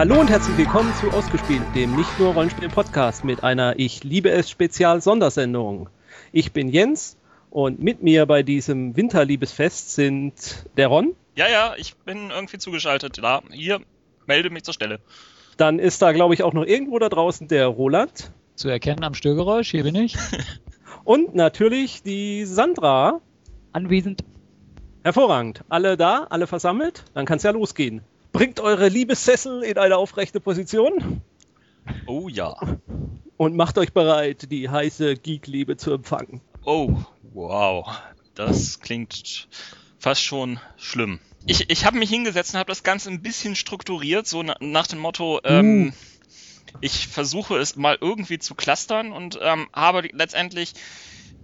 Hallo und herzlich willkommen zu Ausgespielt, dem nicht nur Rollenspiel-Podcast mit einer Ich liebe es Spezial-Sondersendung. Ich bin Jens und mit mir bei diesem Winterliebesfest sind der Ron. Ja, ja, ich bin irgendwie zugeschaltet. Da, hier, melde mich zur Stelle. Dann ist da, glaube ich, auch noch irgendwo da draußen der Roland. Zu erkennen am Störgeräusch, hier bin ich. und natürlich die Sandra. Anwesend. Hervorragend. Alle da, alle versammelt? Dann kann es ja losgehen. Bringt eure Liebessessel in eine aufrechte Position. Oh ja. Und macht euch bereit, die heiße Geek-Liebe zu empfangen. Oh, wow. Das klingt fast schon schlimm. Ich, ich habe mich hingesetzt und habe das Ganze ein bisschen strukturiert, so na, nach dem Motto, ähm, uh. ich versuche es mal irgendwie zu clustern und ähm, habe letztendlich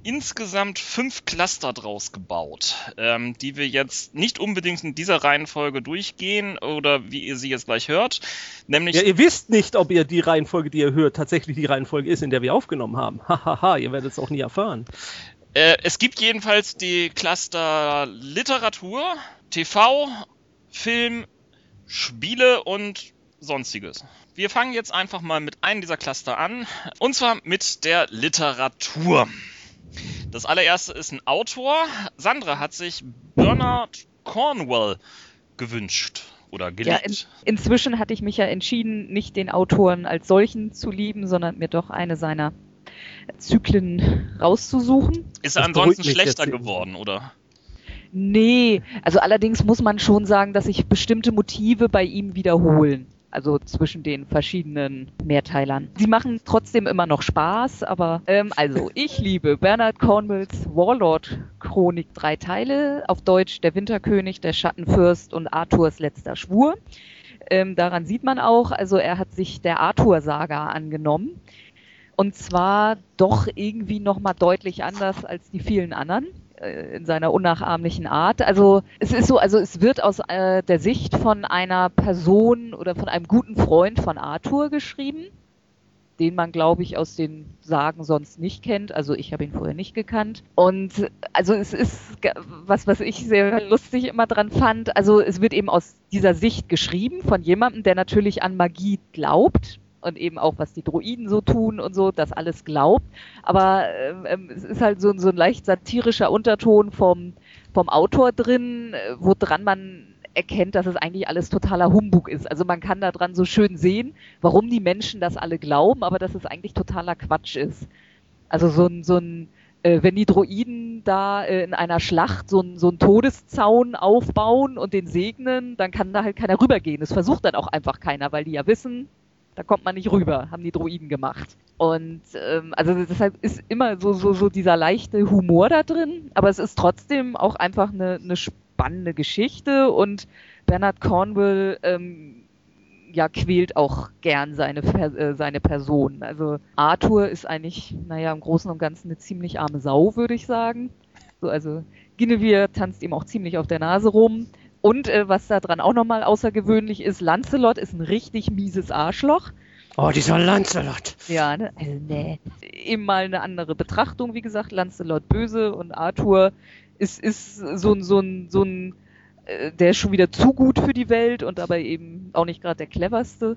insgesamt fünf Cluster draus gebaut, ähm, die wir jetzt nicht unbedingt in dieser Reihenfolge durchgehen oder wie ihr sie jetzt gleich hört. Nämlich. Ja, ihr wisst nicht, ob ihr die Reihenfolge, die ihr hört, tatsächlich die Reihenfolge ist, in der wir aufgenommen haben. Hahaha, ihr werdet es auch nie erfahren. Äh, es gibt jedenfalls die Cluster Literatur, TV, Film, Spiele und sonstiges. Wir fangen jetzt einfach mal mit einem dieser Cluster an, und zwar mit der Literatur. Das allererste ist ein Autor. Sandra hat sich Bernard Cornwell gewünscht oder geliebt. Ja, in, inzwischen hatte ich mich ja entschieden, nicht den Autoren als solchen zu lieben, sondern mir doch eine seiner Zyklen rauszusuchen. Ist er das ansonsten schlechter geworden, oder? Nee, also allerdings muss man schon sagen, dass sich bestimmte Motive bei ihm wiederholen also zwischen den verschiedenen Mehrteilern. Sie machen trotzdem immer noch Spaß, aber ähm, also ich liebe Bernard Cornwells Warlord Chronik drei Teile, auf Deutsch Der Winterkönig, der Schattenfürst und Arthurs letzter Schwur. Ähm, daran sieht man auch, also er hat sich der Arthur-Saga angenommen. Und zwar doch irgendwie nochmal deutlich anders als die vielen anderen. Äh, in seiner unnachahmlichen Art. Also es ist so, also es wird aus äh, der Sicht von einer Person oder von einem guten Freund von Arthur geschrieben, den man, glaube ich, aus den Sagen sonst nicht kennt. Also ich habe ihn vorher nicht gekannt. Und also es ist was, was ich sehr lustig immer dran fand. Also es wird eben aus dieser Sicht geschrieben von jemandem, der natürlich an Magie glaubt und eben auch, was die Droiden so tun und so, das alles glaubt. Aber ähm, es ist halt so, so ein leicht satirischer Unterton vom, vom Autor drin, äh, woran man erkennt, dass es eigentlich alles totaler Humbug ist. Also man kann daran so schön sehen, warum die Menschen das alle glauben, aber dass es eigentlich totaler Quatsch ist. Also so ein, so ein äh, wenn die Droiden da äh, in einer Schlacht so, ein, so einen Todeszaun aufbauen und den segnen, dann kann da halt keiner rübergehen. Das versucht dann auch einfach keiner, weil die ja wissen, da kommt man nicht rüber, haben die Droiden gemacht. Und ähm, also deshalb ist immer so, so, so dieser leichte Humor da drin, aber es ist trotzdem auch einfach eine, eine spannende Geschichte und Bernard Cornwell ähm, ja, quält auch gern seine, äh, seine Person. Also Arthur ist eigentlich, naja, im Großen und Ganzen eine ziemlich arme Sau, würde ich sagen. So, also Guinevere tanzt ihm auch ziemlich auf der Nase rum. Und äh, was da dran auch nochmal außergewöhnlich ist, Lancelot ist ein richtig mieses Arschloch. Oh, dieser Lancelot. Ja, ne? Also, nee. Eben mal eine andere Betrachtung, wie gesagt, Lancelot böse und Arthur ist, ist so ein, so ein, so ein der ist schon wieder zu gut für die Welt und aber eben auch nicht gerade der cleverste.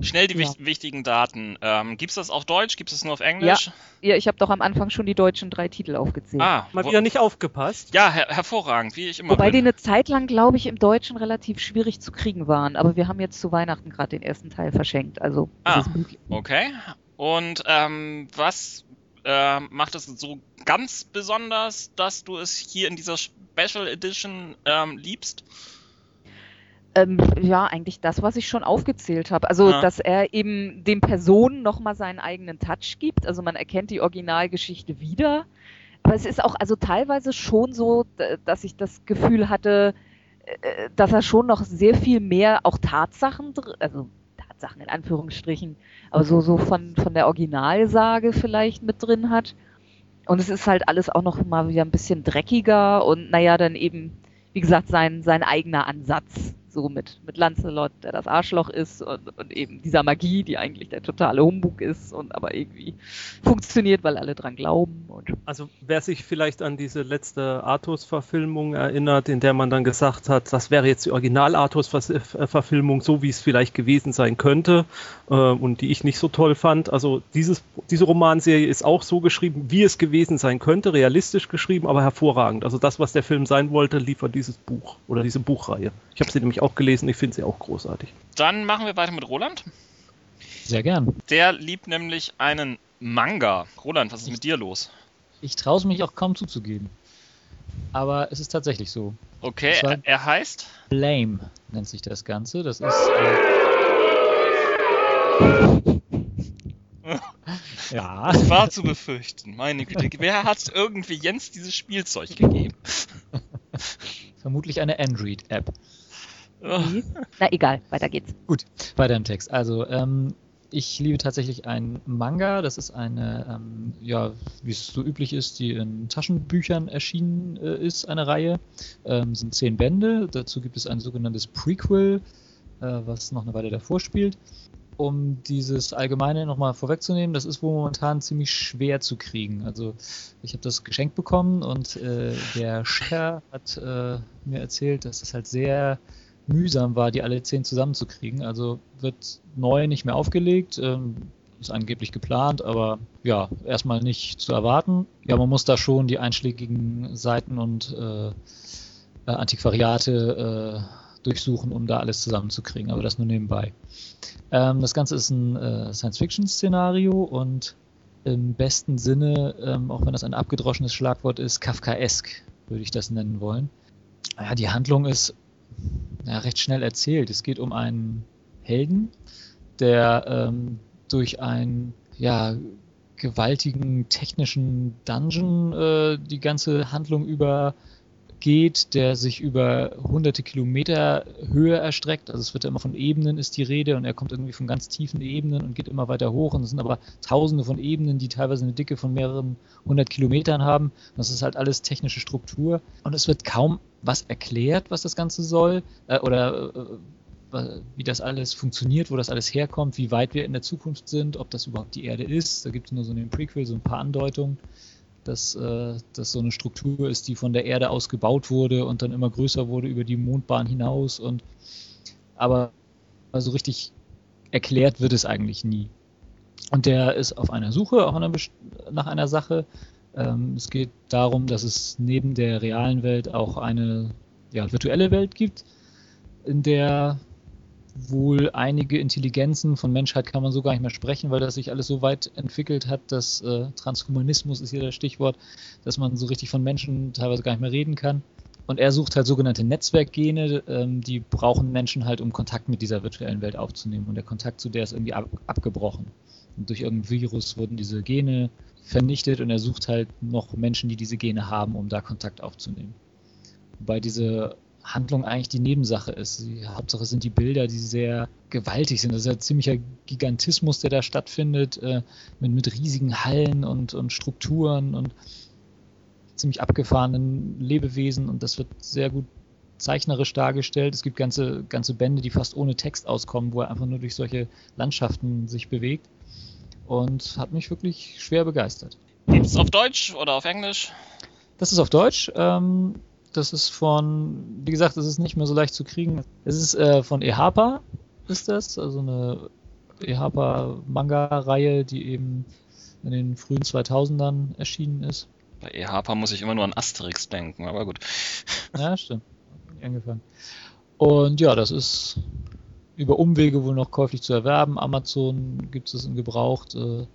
Schnell die ja. wichtigen Daten. Ähm, Gibt es das auf Deutsch? Gibt es nur auf Englisch? Ja, ja ich habe doch am Anfang schon die deutschen drei Titel aufgezählt. Ah, mal wieder nicht aufgepasst. Ja, her hervorragend, wie ich immer. Wobei bin. die eine Zeit lang, glaube ich, im Deutschen relativ schwierig zu kriegen waren. Aber wir haben jetzt zu Weihnachten gerade den ersten Teil verschenkt. Also ah, okay. Und ähm, was äh, macht es so ganz besonders, dass du es hier in dieser Special Edition ähm, liebst? Ähm, ja, eigentlich das, was ich schon aufgezählt habe. Also, ja. dass er eben den Personen nochmal seinen eigenen Touch gibt. Also, man erkennt die Originalgeschichte wieder. Aber es ist auch also teilweise schon so, dass ich das Gefühl hatte, äh, dass er schon noch sehr viel mehr auch Tatsachen, also Tatsachen in Anführungsstrichen, aber so, so von, von der Originalsage vielleicht mit drin hat. Und es ist halt alles auch noch mal wieder ein bisschen dreckiger und naja, dann eben, wie gesagt, sein, sein eigener Ansatz. So mit, mit Lancelot, der das Arschloch ist und, und eben dieser Magie, die eigentlich der totale Humbug ist und aber irgendwie funktioniert, weil alle dran glauben. Also wer sich vielleicht an diese letzte Artus-Verfilmung erinnert, in der man dann gesagt hat, das wäre jetzt die Original-Artus-Verfilmung, so wie es vielleicht gewesen sein könnte äh, und die ich nicht so toll fand. Also dieses, diese Romanserie ist auch so geschrieben, wie es gewesen sein könnte, realistisch geschrieben, aber hervorragend. Also das, was der Film sein wollte, liefert dieses Buch oder diese Buchreihe. Ich habe sie nämlich auch gelesen, ich finde sie auch großartig. Dann machen wir weiter mit Roland. Sehr gern. Der liebt nämlich einen Manga. Roland, was ist mit dir los? Ich traue es mich auch kaum zuzugeben. Aber es ist tatsächlich so. Okay, Das er, er heißt? Blame nennt sich das Ganze. Das ist. Äh, ja. War zu befürchten. Meine Güte. Wer hat irgendwie Jens dieses Spielzeug gegeben? Vermutlich eine Android-App. Ugh. na egal, weiter geht's. Gut, weiter im Text. Also, ähm, ich liebe tatsächlich ein Manga. Das ist eine, ähm, ja, wie es so üblich ist, die in Taschenbüchern erschienen äh, ist, eine Reihe. Ähm, sind zehn Bände. Dazu gibt es ein sogenanntes Prequel, äh, was noch eine Weile davor spielt. Um dieses Allgemeine nochmal vorwegzunehmen, das ist wohl momentan ziemlich schwer zu kriegen. Also ich habe das geschenkt bekommen und äh, der Scher hat äh, mir erzählt, dass es halt sehr mühsam war, die alle zehn zusammenzukriegen. Also wird neu nicht mehr aufgelegt, ähm, ist angeblich geplant, aber ja, erstmal nicht zu erwarten. Ja, man muss da schon die einschlägigen Seiten und äh, äh, Antiquariate äh, durchsuchen, um da alles zusammenzukriegen, aber das nur nebenbei. Ähm, das Ganze ist ein äh, Science-Fiction-Szenario und im besten Sinne, ähm, auch wenn das ein abgedroschenes Schlagwort ist, Kafkaesk, würde ich das nennen wollen. Ja, die Handlung ist ja, recht schnell erzählt. Es geht um einen Helden, der ähm, durch einen ja, gewaltigen technischen Dungeon äh, die ganze Handlung über geht, der sich über hunderte Kilometer Höhe erstreckt. Also es wird ja immer von Ebenen ist die Rede und er kommt irgendwie von ganz tiefen Ebenen und geht immer weiter hoch und es sind aber tausende von Ebenen, die teilweise eine Dicke von mehreren hundert Kilometern haben. Das ist halt alles technische Struktur und es wird kaum was erklärt, was das Ganze soll äh, oder äh, wie das alles funktioniert, wo das alles herkommt, wie weit wir in der Zukunft sind, ob das überhaupt die Erde ist. Da gibt es nur so in dem Prequel so ein paar Andeutungen dass äh, das so eine Struktur ist, die von der Erde aus gebaut wurde und dann immer größer wurde über die Mondbahn hinaus und aber so richtig erklärt wird es eigentlich nie. Und der ist auf einer Suche auf einer nach einer Sache. Ähm, es geht darum, dass es neben der realen Welt auch eine ja, virtuelle Welt gibt, in der wohl einige Intelligenzen von Menschheit kann man so gar nicht mehr sprechen, weil das sich alles so weit entwickelt hat, dass äh, Transhumanismus ist hier das Stichwort, dass man so richtig von Menschen teilweise gar nicht mehr reden kann. Und er sucht halt sogenannte Netzwerkgene, ähm, die brauchen Menschen halt, um Kontakt mit dieser virtuellen Welt aufzunehmen. Und der Kontakt zu der ist irgendwie ab abgebrochen. Und durch irgendein Virus wurden diese Gene vernichtet und er sucht halt noch Menschen, die diese Gene haben, um da Kontakt aufzunehmen. Wobei diese Handlung eigentlich die Nebensache ist. Die Hauptsache sind die Bilder, die sehr gewaltig sind. Das ist ja ziemlicher Gigantismus, der da stattfindet, äh, mit, mit riesigen Hallen und, und Strukturen und ziemlich abgefahrenen Lebewesen und das wird sehr gut zeichnerisch dargestellt. Es gibt ganze, ganze Bände, die fast ohne Text auskommen, wo er einfach nur durch solche Landschaften sich bewegt und hat mich wirklich schwer begeistert. Gibt's auf Deutsch oder auf Englisch? Das ist auf Deutsch. Ähm, das ist von, wie gesagt, das ist nicht mehr so leicht zu kriegen. Es ist äh, von EHPA, ist das, also eine EHPA-Manga-Reihe, die eben in den frühen 2000ern erschienen ist. Bei EHPA muss ich immer nur an Asterix denken, aber gut. Ja, stimmt. Angefangen. Und ja, das ist über Umwege wohl noch käuflich zu erwerben. Amazon gibt es in gebraucht, äh,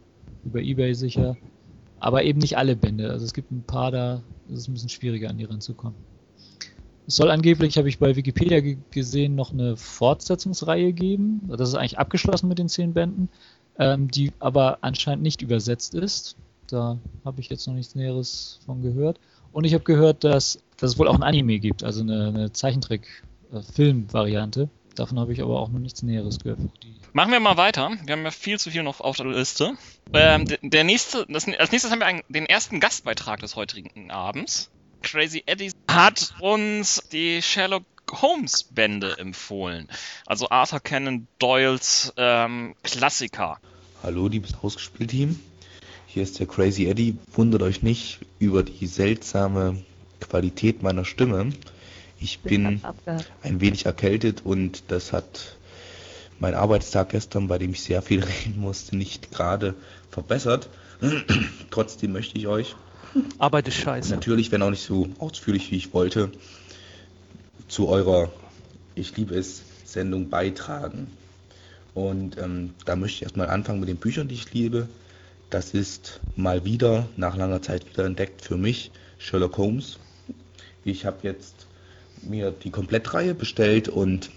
über Ebay sicher. Aber eben nicht alle Bände. Also es gibt ein paar da, ist es ein bisschen schwieriger an die ranzukommen. Es soll angeblich, habe ich bei Wikipedia ge gesehen, noch eine Fortsetzungsreihe geben. Das ist eigentlich abgeschlossen mit den zehn Bänden, ähm, die aber anscheinend nicht übersetzt ist. Da habe ich jetzt noch nichts Näheres von gehört. Und ich habe gehört, dass, dass es wohl auch ein Anime gibt, also eine, eine Zeichentrick-Film-Variante. Davon habe ich aber auch noch nichts Näheres gehört. Machen wir mal weiter. Wir haben ja viel zu viel noch auf der Liste. Ähm, der, der nächste, das, als nächstes haben wir einen, den ersten Gastbeitrag des heutigen Abends. Crazy Eddie hat uns die Sherlock Holmes Bände empfohlen. Also Arthur Conan Doyles ähm, Klassiker. Hallo, liebes Ausgespielt-Team. Hier ist der Crazy Eddie. Wundert euch nicht über die seltsame Qualität meiner Stimme. Ich bin ein wenig erkältet und das hat mein Arbeitstag gestern, bei dem ich sehr viel reden musste, nicht gerade verbessert. Trotzdem möchte ich euch Arbeit ist scheiße. Natürlich, wenn auch nicht so ausführlich, wie ich wollte, zu eurer Ich liebe es Sendung beitragen. Und ähm, da möchte ich erstmal anfangen mit den Büchern, die ich liebe. Das ist mal wieder, nach langer Zeit wieder entdeckt für mich, Sherlock Holmes. Ich habe jetzt mir die Komplettreihe bestellt und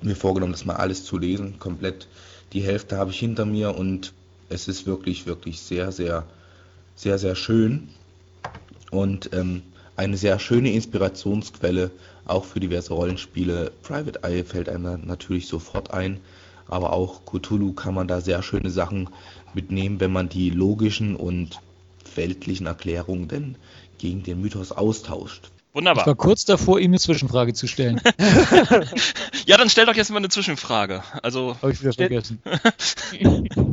mir vorgenommen, das mal alles zu lesen. Komplett die Hälfte habe ich hinter mir und es ist wirklich, wirklich sehr, sehr sehr, sehr schön und ähm, eine sehr schöne Inspirationsquelle auch für diverse Rollenspiele. Private Eye fällt einem natürlich sofort ein, aber auch Cthulhu kann man da sehr schöne Sachen mitnehmen, wenn man die logischen und weltlichen Erklärungen denn gegen den Mythos austauscht. Wunderbar. Ich war kurz davor, ihm eine Zwischenfrage zu stellen. ja, dann stell doch jetzt mal eine Zwischenfrage. Also. Habe ich wieder vergessen.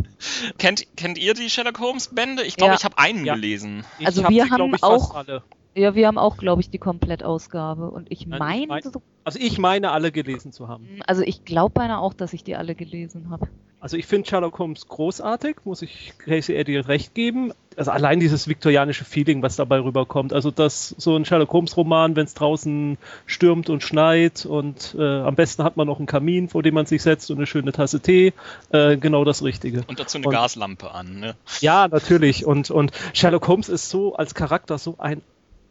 kennt, kennt ihr die Sherlock Holmes Bände? Ich glaube, ja. ich habe einen ja. gelesen. Also hab wir sie, haben auch. Ja, wir haben auch, glaube ich, die Komplettausgabe. Und ich meine. Also ich meine, alle gelesen zu haben. Also ich glaube beinahe auch, dass ich die alle gelesen habe. Also ich finde Sherlock Holmes großartig, muss ich Casey Eddie recht geben. Also allein dieses viktorianische Feeling, was dabei rüberkommt. Also dass so ein Sherlock Holmes Roman, wenn es draußen stürmt und schneit und äh, am besten hat man noch einen Kamin, vor dem man sich setzt und eine schöne Tasse Tee, äh, genau das Richtige. Und dazu eine und, Gaslampe an, ne? Ja, natürlich. Und, und Sherlock Holmes ist so als Charakter so ein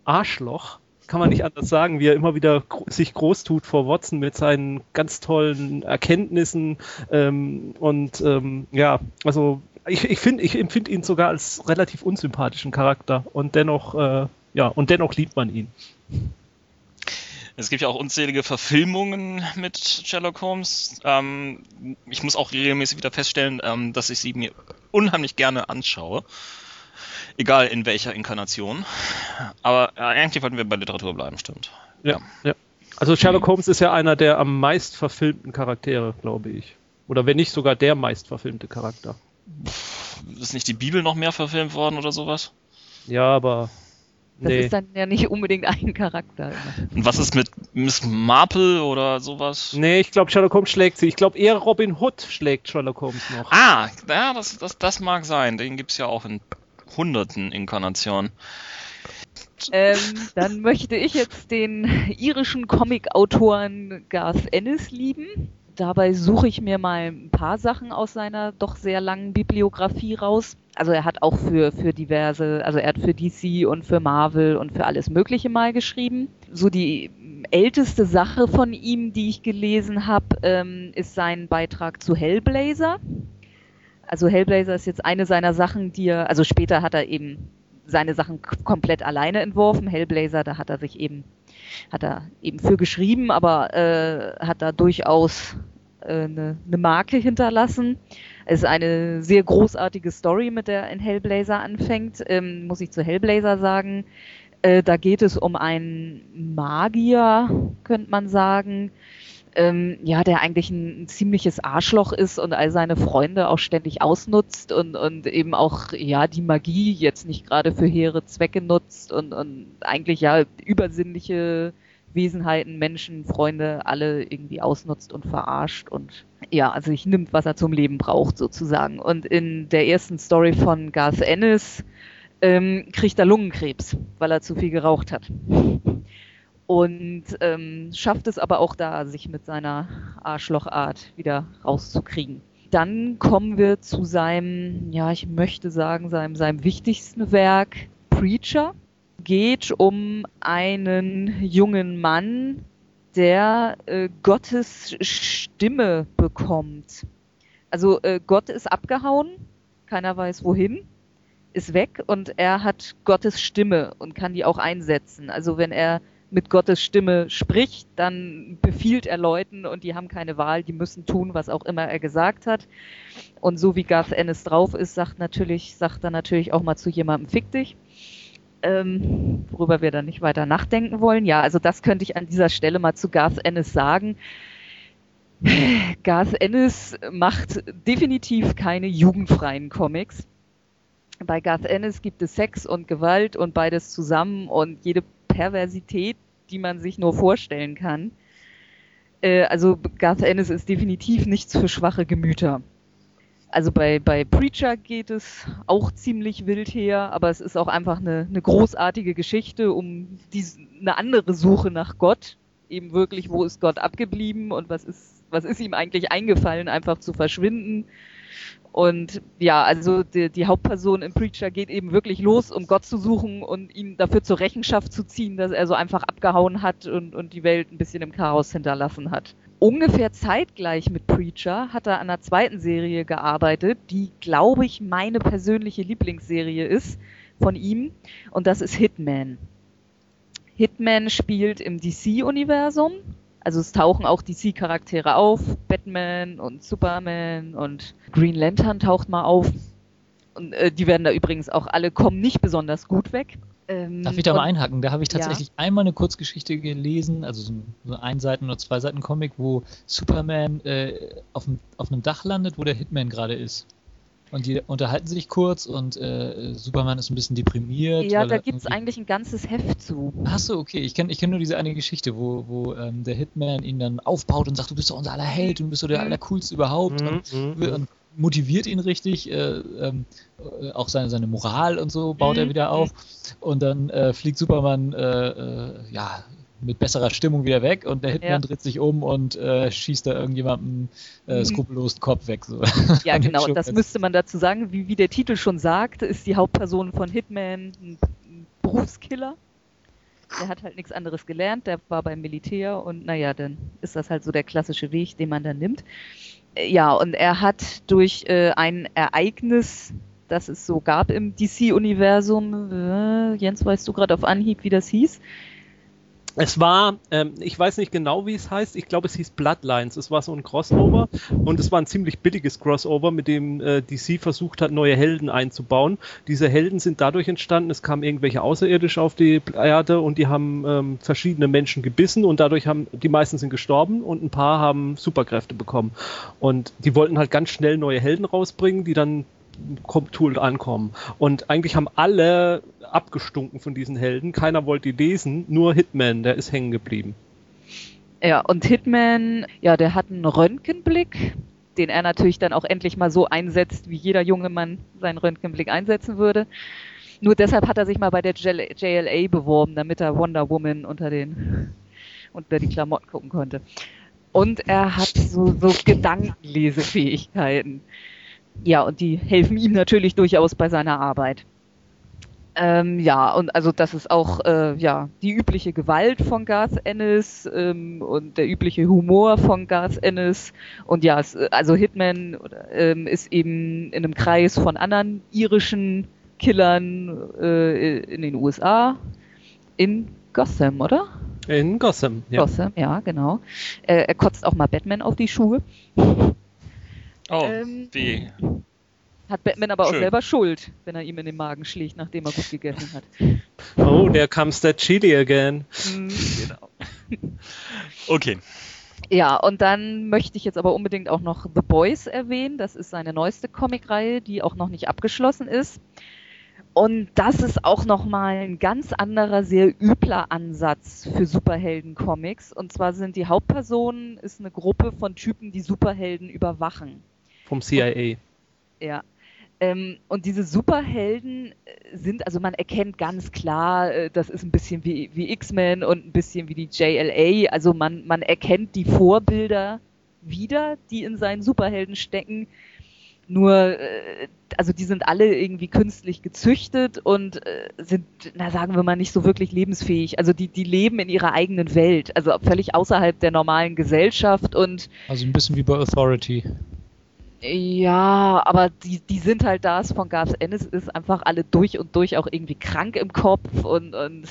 Arschloch kann man nicht anders sagen, wie er immer wieder sich groß tut vor Watson mit seinen ganz tollen Erkenntnissen. Ähm, und ähm, ja, also ich, ich finde, ich empfinde ihn sogar als relativ unsympathischen Charakter und dennoch, äh, ja, und dennoch liebt man ihn. Es gibt ja auch unzählige Verfilmungen mit Sherlock Holmes. Ähm, ich muss auch regelmäßig wieder feststellen, ähm, dass ich sie mir unheimlich gerne anschaue egal in welcher Inkarnation. Aber äh, eigentlich wollten wir bei Literatur bleiben, stimmt. Ja, ja. Also Sherlock Holmes ist ja einer der am meist verfilmten Charaktere, glaube ich. Oder wenn nicht sogar der meist verfilmte Charakter. Ist nicht die Bibel noch mehr verfilmt worden oder sowas? Ja, aber. Das nee. ist dann ja nicht unbedingt ein Charakter. Und was ist mit Miss Marple oder sowas? Nee, ich glaube, Sherlock Holmes schlägt sie. Ich glaube, eher Robin Hood schlägt Sherlock Holmes noch. Ah, ja, das, das, das mag sein. Den gibt es ja auch in hunderten Inkarnationen. Ähm, dann möchte ich jetzt den irischen Comic-Autoren Garth Ennis lieben. Dabei suche ich mir mal ein paar Sachen aus seiner doch sehr langen Bibliografie raus. Also er hat auch für, für diverse, also er hat für DC und für Marvel und für alles Mögliche mal geschrieben. So die älteste Sache von ihm, die ich gelesen habe, ähm, ist sein Beitrag zu Hellblazer. Also Hellblazer ist jetzt eine seiner Sachen, die er, also später hat er eben seine Sachen komplett alleine entworfen. Hellblazer, da hat er sich eben, hat er eben für geschrieben, aber äh, hat da durchaus äh, eine, eine Marke hinterlassen. Es ist eine sehr großartige Story, mit der in Hellblazer anfängt, ähm, muss ich zu Hellblazer sagen. Äh, da geht es um einen Magier, könnte man sagen, ähm, ja, der eigentlich ein, ein, ziemliches Arschloch ist und all seine Freunde auch ständig ausnutzt und, und eben auch, ja, die Magie jetzt nicht gerade für hehre Zwecke nutzt und, und eigentlich ja übersinnliche Wesenheiten, Menschen, Freunde alle irgendwie ausnutzt und verarscht und ja, also sich nimmt, was er zum Leben braucht sozusagen. Und in der ersten Story von Garth Ennis ähm, kriegt er Lungenkrebs, weil er zu viel geraucht hat und ähm, schafft es aber auch da, sich mit seiner Arschlochart wieder rauszukriegen. Dann kommen wir zu seinem, ja, ich möchte sagen, seinem, seinem wichtigsten Werk, Preacher. Geht um einen jungen Mann, der äh, Gottes Stimme bekommt. Also äh, Gott ist abgehauen, keiner weiß wohin, ist weg und er hat Gottes Stimme und kann die auch einsetzen. Also wenn er mit Gottes Stimme spricht, dann befiehlt er Leuten und die haben keine Wahl, die müssen tun, was auch immer er gesagt hat. Und so wie Garth Ennis drauf ist, sagt natürlich, sagt er natürlich auch mal zu jemandem, fick dich. ähm, worüber wir dann nicht weiter nachdenken wollen. Ja, also das könnte ich an dieser Stelle mal zu Garth Ennis sagen. Garth Ennis macht definitiv keine jugendfreien Comics. Bei Garth Ennis gibt es Sex und Gewalt und beides zusammen und jede Perversität, die man sich nur vorstellen kann. Äh, also Garth Ennis ist definitiv nichts für schwache Gemüter. Also bei, bei Preacher geht es auch ziemlich wild her, aber es ist auch einfach eine, eine großartige Geschichte um die, eine andere Suche nach Gott. Eben wirklich, wo ist Gott abgeblieben und was ist, was ist ihm eigentlich eingefallen, einfach zu verschwinden. Und ja, also die, die Hauptperson im Preacher geht eben wirklich los, um Gott zu suchen und ihn dafür zur Rechenschaft zu ziehen, dass er so einfach abgehauen hat und, und die Welt ein bisschen im Chaos hinterlassen hat ungefähr zeitgleich mit Preacher hat er an einer zweiten Serie gearbeitet, die, glaube ich, meine persönliche Lieblingsserie ist von ihm. Und das ist Hitman. Hitman spielt im DC-Universum. Also es tauchen auch DC-Charaktere auf. Batman und Superman und Green Lantern taucht mal auf. Und äh, die werden da übrigens auch alle kommen nicht besonders gut weg. Ähm, Darf ich da mal einhaken? Da habe ich tatsächlich ja. einmal eine Kurzgeschichte gelesen, also so ein, ein Seiten- oder zwei Seiten Comic, wo Superman äh, auf, dem, auf einem Dach landet, wo der Hitman gerade ist. Und die unterhalten sich kurz und äh, Superman ist ein bisschen deprimiert. Ja, da gibt es eigentlich ein ganzes Heft zu. Achso, okay. Ich kenne ich kenn nur diese eine Geschichte, wo, wo ähm, der Hitman ihn dann aufbaut und sagt, du bist doch unser aller Held, du bist doch der mhm. allercoolste überhaupt. Mhm. Und, mhm. und, motiviert ihn richtig, äh, ähm, äh, auch seine, seine Moral und so baut mhm. er wieder auf. Und dann äh, fliegt Superman äh, äh, ja, mit besserer Stimmung wieder weg und der Hitman ja. dreht sich um und äh, schießt da irgendjemandem äh, mhm. skrupellos den Kopf weg. So. Ja, genau, das müsste man dazu sagen. Wie, wie der Titel schon sagt, ist die Hauptperson von Hitman ein Berufskiller. Der hat halt nichts anderes gelernt, der war beim Militär und naja, dann ist das halt so der klassische Weg, den man dann nimmt ja, und er hat durch äh, ein Ereignis, das es so gab im DC-Universum, äh, Jens, weißt du gerade auf Anhieb, wie das hieß? Es war, ähm, ich weiß nicht genau, wie es heißt, ich glaube, es hieß Bloodlines. Es war so ein Crossover und es war ein ziemlich billiges Crossover, mit dem äh, DC versucht hat, neue Helden einzubauen. Diese Helden sind dadurch entstanden, es kamen irgendwelche Außerirdische auf die Erde und die haben ähm, verschiedene Menschen gebissen und dadurch haben, die meisten sind gestorben und ein paar haben Superkräfte bekommen. Und die wollten halt ganz schnell neue Helden rausbringen, die dann Tool ankommen. Und eigentlich haben alle abgestunken von diesen Helden. Keiner wollte die lesen, nur Hitman, der ist hängen geblieben. Ja, und Hitman, ja, der hat einen Röntgenblick, den er natürlich dann auch endlich mal so einsetzt, wie jeder junge Mann seinen Röntgenblick einsetzen würde. Nur deshalb hat er sich mal bei der JLA beworben, damit er Wonder Woman unter den unter die Klamotten gucken konnte. Und er hat so, so Gedankenlesefähigkeiten. Ja, und die helfen ihm natürlich durchaus bei seiner Arbeit. Ähm, ja, und also das ist auch äh, ja die übliche Gewalt von Garth Ennis ähm, und der übliche Humor von Garth Ennis und ja, es, also Hitman ähm, ist eben in einem Kreis von anderen irischen Killern äh, in den USA in Gotham, oder? In Gotham, ja. Gotham, ja, genau. Äh, er kotzt auch mal Batman auf die Schuhe. Oh, ähm, wie? Hat Batman aber Schön. auch selber Schuld, wenn er ihm in den Magen schlägt, nachdem er gut gegessen hat. Oh, there comes that chili again. Mhm. genau. okay. Ja, und dann möchte ich jetzt aber unbedingt auch noch The Boys erwähnen. Das ist seine neueste Comicreihe, die auch noch nicht abgeschlossen ist. Und das ist auch nochmal ein ganz anderer, sehr übler Ansatz für Superhelden-Comics. Und zwar sind die Hauptpersonen ist eine Gruppe von Typen, die Superhelden überwachen. Vom CIA. Und, ja. Ähm, und diese Superhelden äh, sind, also man erkennt ganz klar, äh, das ist ein bisschen wie, wie X-Men und ein bisschen wie die JLA. Also man, man erkennt die Vorbilder wieder, die in seinen Superhelden stecken. Nur, äh, also die sind alle irgendwie künstlich gezüchtet und sind, na sagen wir mal, nicht so wirklich lebensfähig. Also die, die leben in ihrer eigenen Welt, also völlig außerhalb der normalen Gesellschaft und. Also ein bisschen wie bei Authority. Ja, aber die, die sind halt das von Garth Ennis ist einfach alle durch und durch auch irgendwie krank im Kopf und, und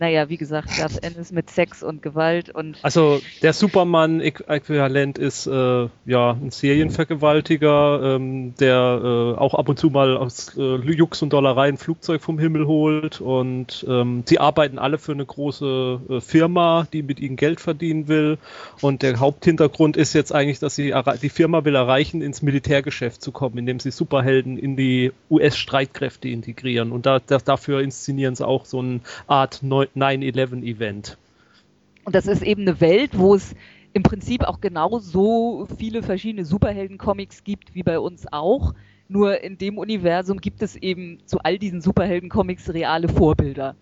naja, wie gesagt, Garth Ennis mit Sex und Gewalt und. Also der Superman-Äquivalent ist äh, ja ein Serienvergewaltiger, ähm, der äh, auch ab und zu mal aus äh, Jux und Dollerei ein Flugzeug vom Himmel holt und ähm, sie arbeiten alle für eine große äh, Firma, die mit ihnen Geld verdienen will und der Haupthintergrund ist jetzt eigentlich, dass sie die Firma will erreichen, ins Militärgeschäft zu kommen, indem sie Superhelden in die US-Streitkräfte integrieren und da, da, dafür inszenieren sie auch so eine Art 9-11-Event. Und das ist eben eine Welt, wo es im Prinzip auch genau so viele verschiedene Superhelden-Comics gibt wie bei uns auch. Nur in dem Universum gibt es eben zu all diesen Superhelden-Comics reale Vorbilder,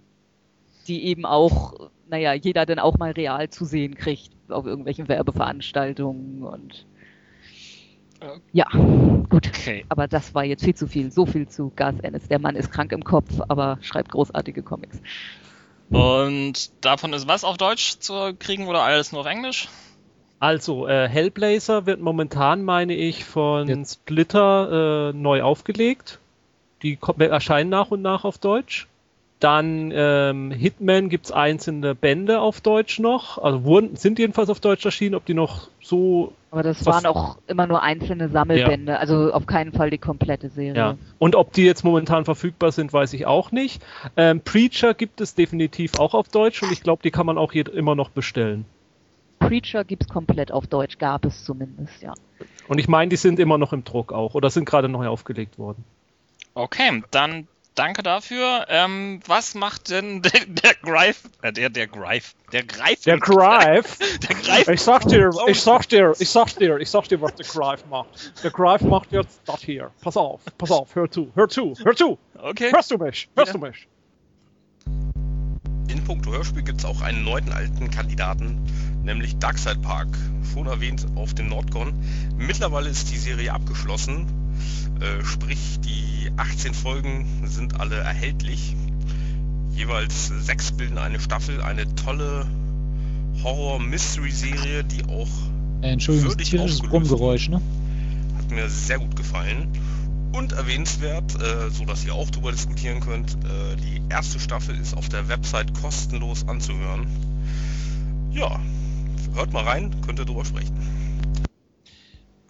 die eben auch, naja, jeder dann auch mal real zu sehen kriegt auf irgendwelchen Werbeveranstaltungen und ja, gut. Okay. Aber das war jetzt viel zu viel. So viel zu Garth Ennis. Der Mann ist krank im Kopf, aber schreibt großartige Comics. Und davon ist was auf Deutsch zu kriegen oder alles nur auf Englisch? Also, äh, Hellblazer wird momentan, meine ich, von Jetzt. Splitter äh, neu aufgelegt. Die erscheinen nach und nach auf Deutsch. Dann ähm, Hitman gibt's einzelne Bände auf Deutsch noch. Also wurden, sind jedenfalls auf Deutsch erschienen. Ob die noch so Aber das waren auch immer nur einzelne Sammelbände, also auf keinen Fall die komplette Serie. Ja. Und ob die jetzt momentan verfügbar sind, weiß ich auch nicht. Ähm, Preacher gibt es definitiv auch auf Deutsch und ich glaube, die kann man auch jed- immer noch bestellen. Preacher gibt's komplett auf Deutsch, gab es zumindest, ja. Und ich meine, die sind immer noch im Druck auch oder sind gerade neu aufgelegt worden. Okay, dann danke dafür. Ähm, was macht denn der, der Greif, äh, der, der Greif, der Greif, Der Greif, der Greif, ich sag dir, ich sag dir, ich sag dir, ich sag dir, was der Greif macht. Der Greif macht jetzt das hier. Pass auf, pass auf, hör zu, hör zu, hör zu. okay. Hörst du mich? Hörst Ja. du mich? In puncto Hörspiel gibt es auch einen neuen alten Kandidaten, nämlich Darkside Park. Schon erwähnt auf dem Nordcon. Mittlerweile ist die Serie abgeschlossen. Äh, sprich, die 18 Folgen sind alle erhältlich. Jeweils sechs bilden eine Staffel. Eine tolle Horror-Mystery-Serie, die auch Äh, Entschuldigung, das Würdig aufgelöst. Brummgeräusch, ne? hat mir sehr gut gefallen. Und erwähnenswert, äh, so dass ihr auch darüber diskutieren könnt, äh, die erste Staffel ist auf der Website kostenlos anzuhören. Ja, hört mal rein, könnt ihr drüber sprechen.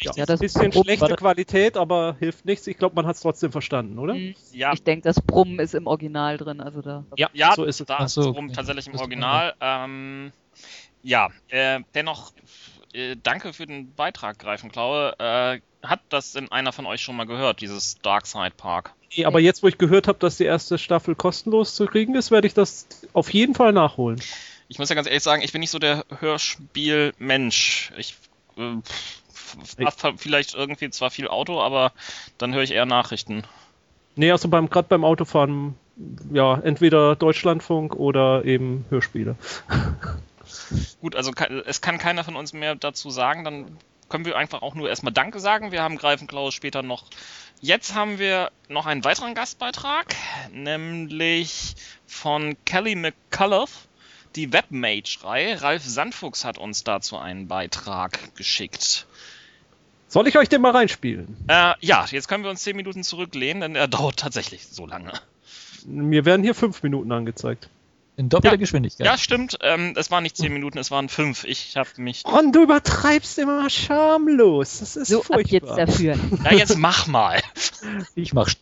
Ja, Ja, das bisschen Brumm- schlechte. Qualität, aber hilft nichts. Ich glaube, man hat es trotzdem verstanden, oder? Hm. Ja, Ich denke, das Brummen ist im Original drin, also da. Ja, ja, so ist es. da so, rum okay. tatsächlich im Original. Ähm, ja, äh, dennoch, äh, danke für den Beitrag, Greifenklaue. Äh, hat das denn einer von euch schon mal gehört, dieses Darkside Park? Nee, aber jetzt, wo ich gehört habe, dass die erste Staffel kostenlos zu kriegen ist, werde ich das auf jeden Fall nachholen. Ich muss ja ganz ehrlich sagen, ich bin nicht so der Hörspielmensch. Ich äh, fahre vielleicht irgendwie zwar viel Auto, aber dann höre ich eher Nachrichten. Nee, also beim gerade beim Autofahren, ja, entweder Deutschlandfunk oder eben Hörspiele. Gut, also es kann keiner von uns mehr dazu sagen, dann können wir einfach auch nur erstmal Danke sagen. Wir haben Greifenklaue später noch. Jetzt haben wir noch einen weiteren Gastbeitrag, nämlich von Kelly McCullough, die Webmage-Reihe. Ralf Sandfuchs hat uns dazu einen Beitrag geschickt. Soll ich euch den mal reinspielen? Äh, ja, jetzt können wir uns 10 Minuten zurücklehnen, denn er dauert tatsächlich so lange. Mir werden hier fünf Minuten angezeigt. In doppelter Ja. Geschwindigkeit. Ja, stimmt. Ähm, es waren nicht 10 Minuten, es waren 5. Ich habe mich. Ron, du übertreibst immer schamlos. Das ist So, ab jetzt furchtbar. dafür. Ja, jetzt mach mal. Ich mache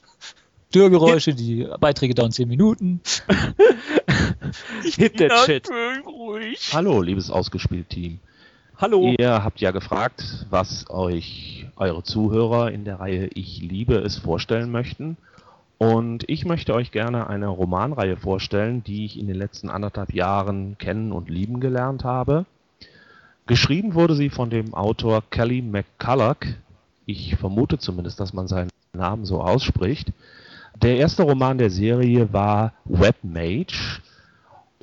Störgeräusche, die Beiträge dauern 10 Minuten. Hit that shit. ruhig. Hallo, liebes Ausgespielt-Team. Hallo. Ihr habt ja gefragt, was euch eure Zuhörer in der Reihe Ich liebe es vorstellen möchten. Und ich möchte euch gerne eine Romanreihe vorstellen, die ich in den letzten anderthalb Jahren kennen und lieben gelernt habe. Geschrieben wurde sie von dem Autor Kelly McCulloch. Ich vermute zumindest, dass man seinen Namen so ausspricht. Der erste Roman der Serie war Webmage.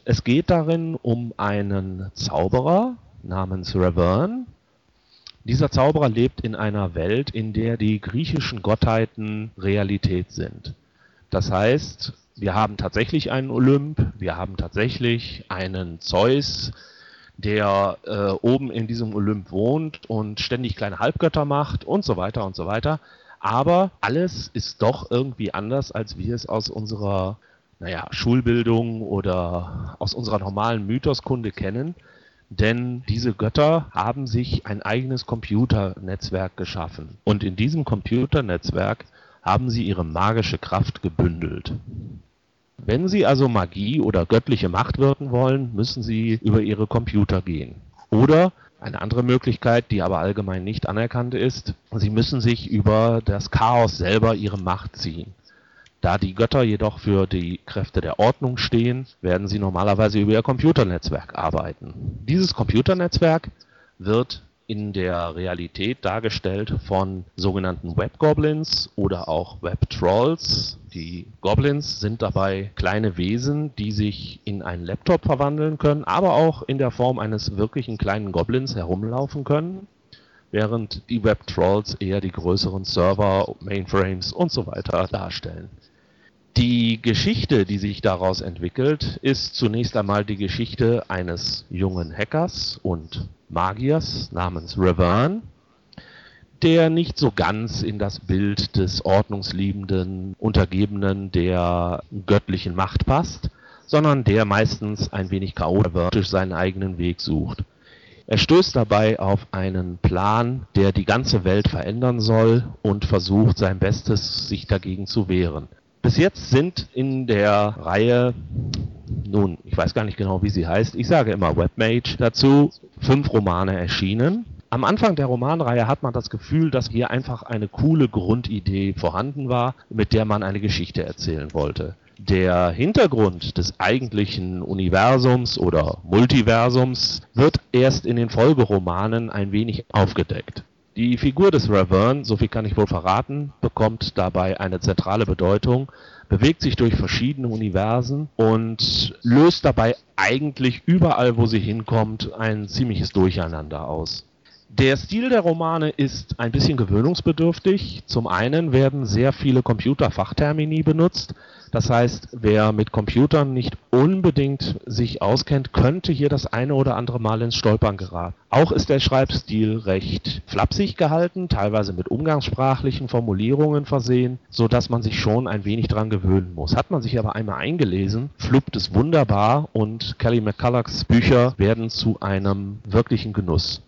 Es geht darin um einen Zauberer namens Ravern. Dieser Zauberer lebt in einer Welt, in der die griechischen Gottheiten Realität sind. Das heißt, wir haben tatsächlich einen Olymp, wir haben tatsächlich einen Zeus, der äh, oben in diesem Olymp wohnt und ständig kleine Halbgötter macht und so weiter und so weiter. Aber alles ist doch irgendwie anders, als wir es aus unserer naja, Schulbildung oder aus unserer normalen Mythoskunde kennen. Denn diese Götter haben sich ein eigenes Computernetzwerk geschaffen. Und in diesem Computernetzwerk haben sie ihre magische Kraft gebündelt. Wenn Sie also Magie oder göttliche Macht wirken wollen, müssen Sie über Ihre Computer gehen. Oder eine andere Möglichkeit, die aber allgemein nicht anerkannt ist, Sie müssen sich über das Chaos selber Ihre Macht ziehen. Da die Götter jedoch für die Kräfte der Ordnung stehen, werden sie normalerweise über ihr Computernetzwerk arbeiten. Dieses Computernetzwerk wird in der Realität dargestellt von sogenannten Web-Goblins oder auch Web-Trolls. Die Goblins sind dabei kleine Wesen, die sich in einen Laptop verwandeln können, aber auch in der Form eines wirklichen kleinen Goblins herumlaufen können, während die Web-Trolls eher die größeren Server, Mainframes und so weiter darstellen. Die Geschichte, die sich daraus entwickelt, ist zunächst einmal die Geschichte eines jungen Hackers und Magiers namens Ravern, der nicht so ganz in das Bild des ordnungsliebenden Untergebenen der göttlichen Macht passt, sondern der meistens ein wenig chaotisch seinen eigenen Weg sucht. Er stößt dabei auf einen Plan, der die ganze Welt verändern soll und versucht sein Bestes, sich dagegen zu wehren. Bis jetzt sind in der Reihe, nun, ich weiß gar nicht genau, wie sie heißt, ich sage immer Webmage dazu, fünf Romane erschienen. Am Anfang der Romanreihe hat man das Gefühl, dass hier einfach eine coole Grundidee vorhanden war, mit der man eine Geschichte erzählen wollte. Der Hintergrund des eigentlichen Universums oder Multiversums wird erst in den Folgeromanen ein wenig aufgedeckt. Die Figur des Ravern, so viel kann ich wohl verraten, bekommt dabei eine zentrale Bedeutung, bewegt sich durch verschiedene Universen und löst dabei eigentlich überall, wo sie hinkommt, ein ziemliches Durcheinander aus. Der Stil der Romane ist ein bisschen gewöhnungsbedürftig. Zum einen werden sehr viele Computerfachtermini benutzt, das heißt, wer mit Computern nicht unbedingt sich auskennt, könnte hier das eine oder andere Mal ins Stolpern geraten. Auch ist der Schreibstil recht flapsig gehalten, teilweise mit umgangssprachlichen Formulierungen versehen, so dass man sich schon ein wenig dran gewöhnen muss. Hat man sich aber einmal eingelesen, fluppt es wunderbar und Kelly McCullochs Bücher werden zu einem wirklichen Genuss.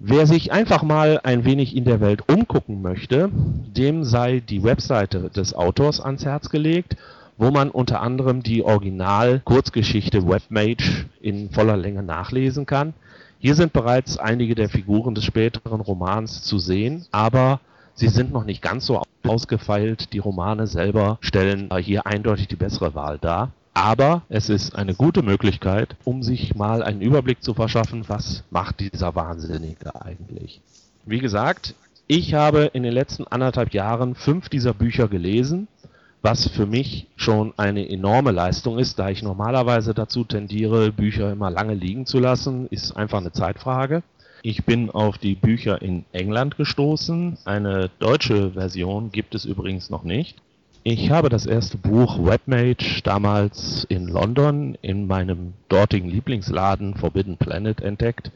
Wer sich einfach mal ein wenig in der Welt umgucken möchte, dem sei die Webseite des Autors ans Herz gelegt, wo man unter anderem die Original-Kurzgeschichte Webmage in voller Länge nachlesen kann. Hier sind bereits einige der Figuren des späteren Romans zu sehen, aber sie sind noch nicht ganz so ausgefeilt. Die Romane selber stellen hier eindeutig die bessere Wahl dar. Aber es ist eine gute Möglichkeit, um sich mal einen Überblick zu verschaffen, was macht dieser Wahnsinnige eigentlich. Wie gesagt, ich habe in den letzten anderthalb Jahren fünf dieser Bücher gelesen, was für mich schon eine enorme Leistung ist, da ich normalerweise dazu tendiere, Bücher immer lange liegen zu lassen, ist einfach eine Zeitfrage. Ich bin auf die Bücher in England gestoßen. Eine deutsche Version gibt es übrigens noch nicht. Ich habe das erste Buch Webmage damals in London in meinem dortigen Lieblingsladen Forbidden Planet entdeckt,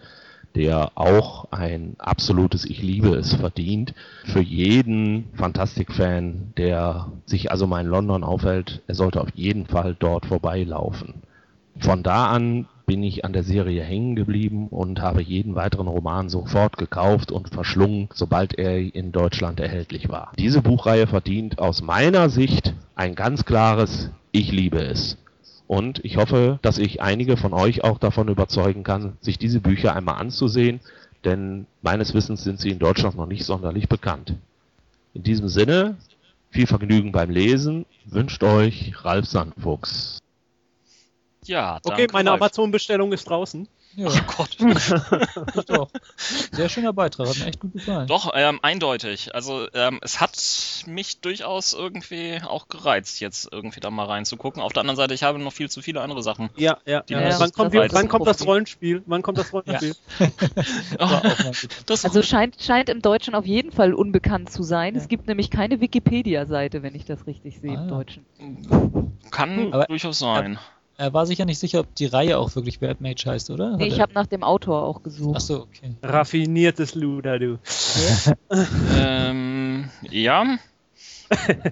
der auch ein absolutes Ich liebe es verdient. Für jeden Fantastik-Fan, der sich also mal in London aufhält, er sollte auf jeden Fall dort vorbeilaufen. Von da an bin ich an der Serie hängen geblieben und habe jeden weiteren Roman sofort gekauft und verschlungen, sobald er in Deutschland erhältlich war. Diese Buchreihe verdient aus meiner Sicht ein ganz klares Ich liebe es. Und ich hoffe, dass ich einige von euch auch davon überzeugen kann, sich diese Bücher einmal anzusehen, denn meines Wissens sind sie in Deutschland noch nicht sonderlich bekannt. In diesem Sinne, viel Vergnügen beim Lesen, wünscht euch Ralf Sandfuchs. Ja, Okay, danke, meine Ralf. Amazon-Bestellung ist draußen. Ja, Oh Gott. ich doch. Sehr schöner Beitrag, hat mir echt gut gefallen. Doch, ähm, eindeutig. Also ähm, es hat mich durchaus irgendwie auch gereizt, jetzt irgendwie da mal reinzugucken. Auf der anderen Seite, ich habe noch viel zu viele andere Sachen. Ja, ja. Die ja. müssen Wann, kommt, wann kommt das Rollenspiel? Wann kommt das Rollenspiel? Gut. Das Also scheint, scheint im Deutschen auf jeden Fall unbekannt zu sein. Ja. Es gibt nämlich keine Wikipedia-Seite, wenn ich das richtig sehe Ah. im Deutschen. kann Aber- durchaus sein. Er war sicher nicht sicher, ob die Reihe auch wirklich Webmage heißt, oder? Nee, ich habe nach dem Autor auch gesucht. Achso, okay. Raffiniertes Luder, du. ähm, ja.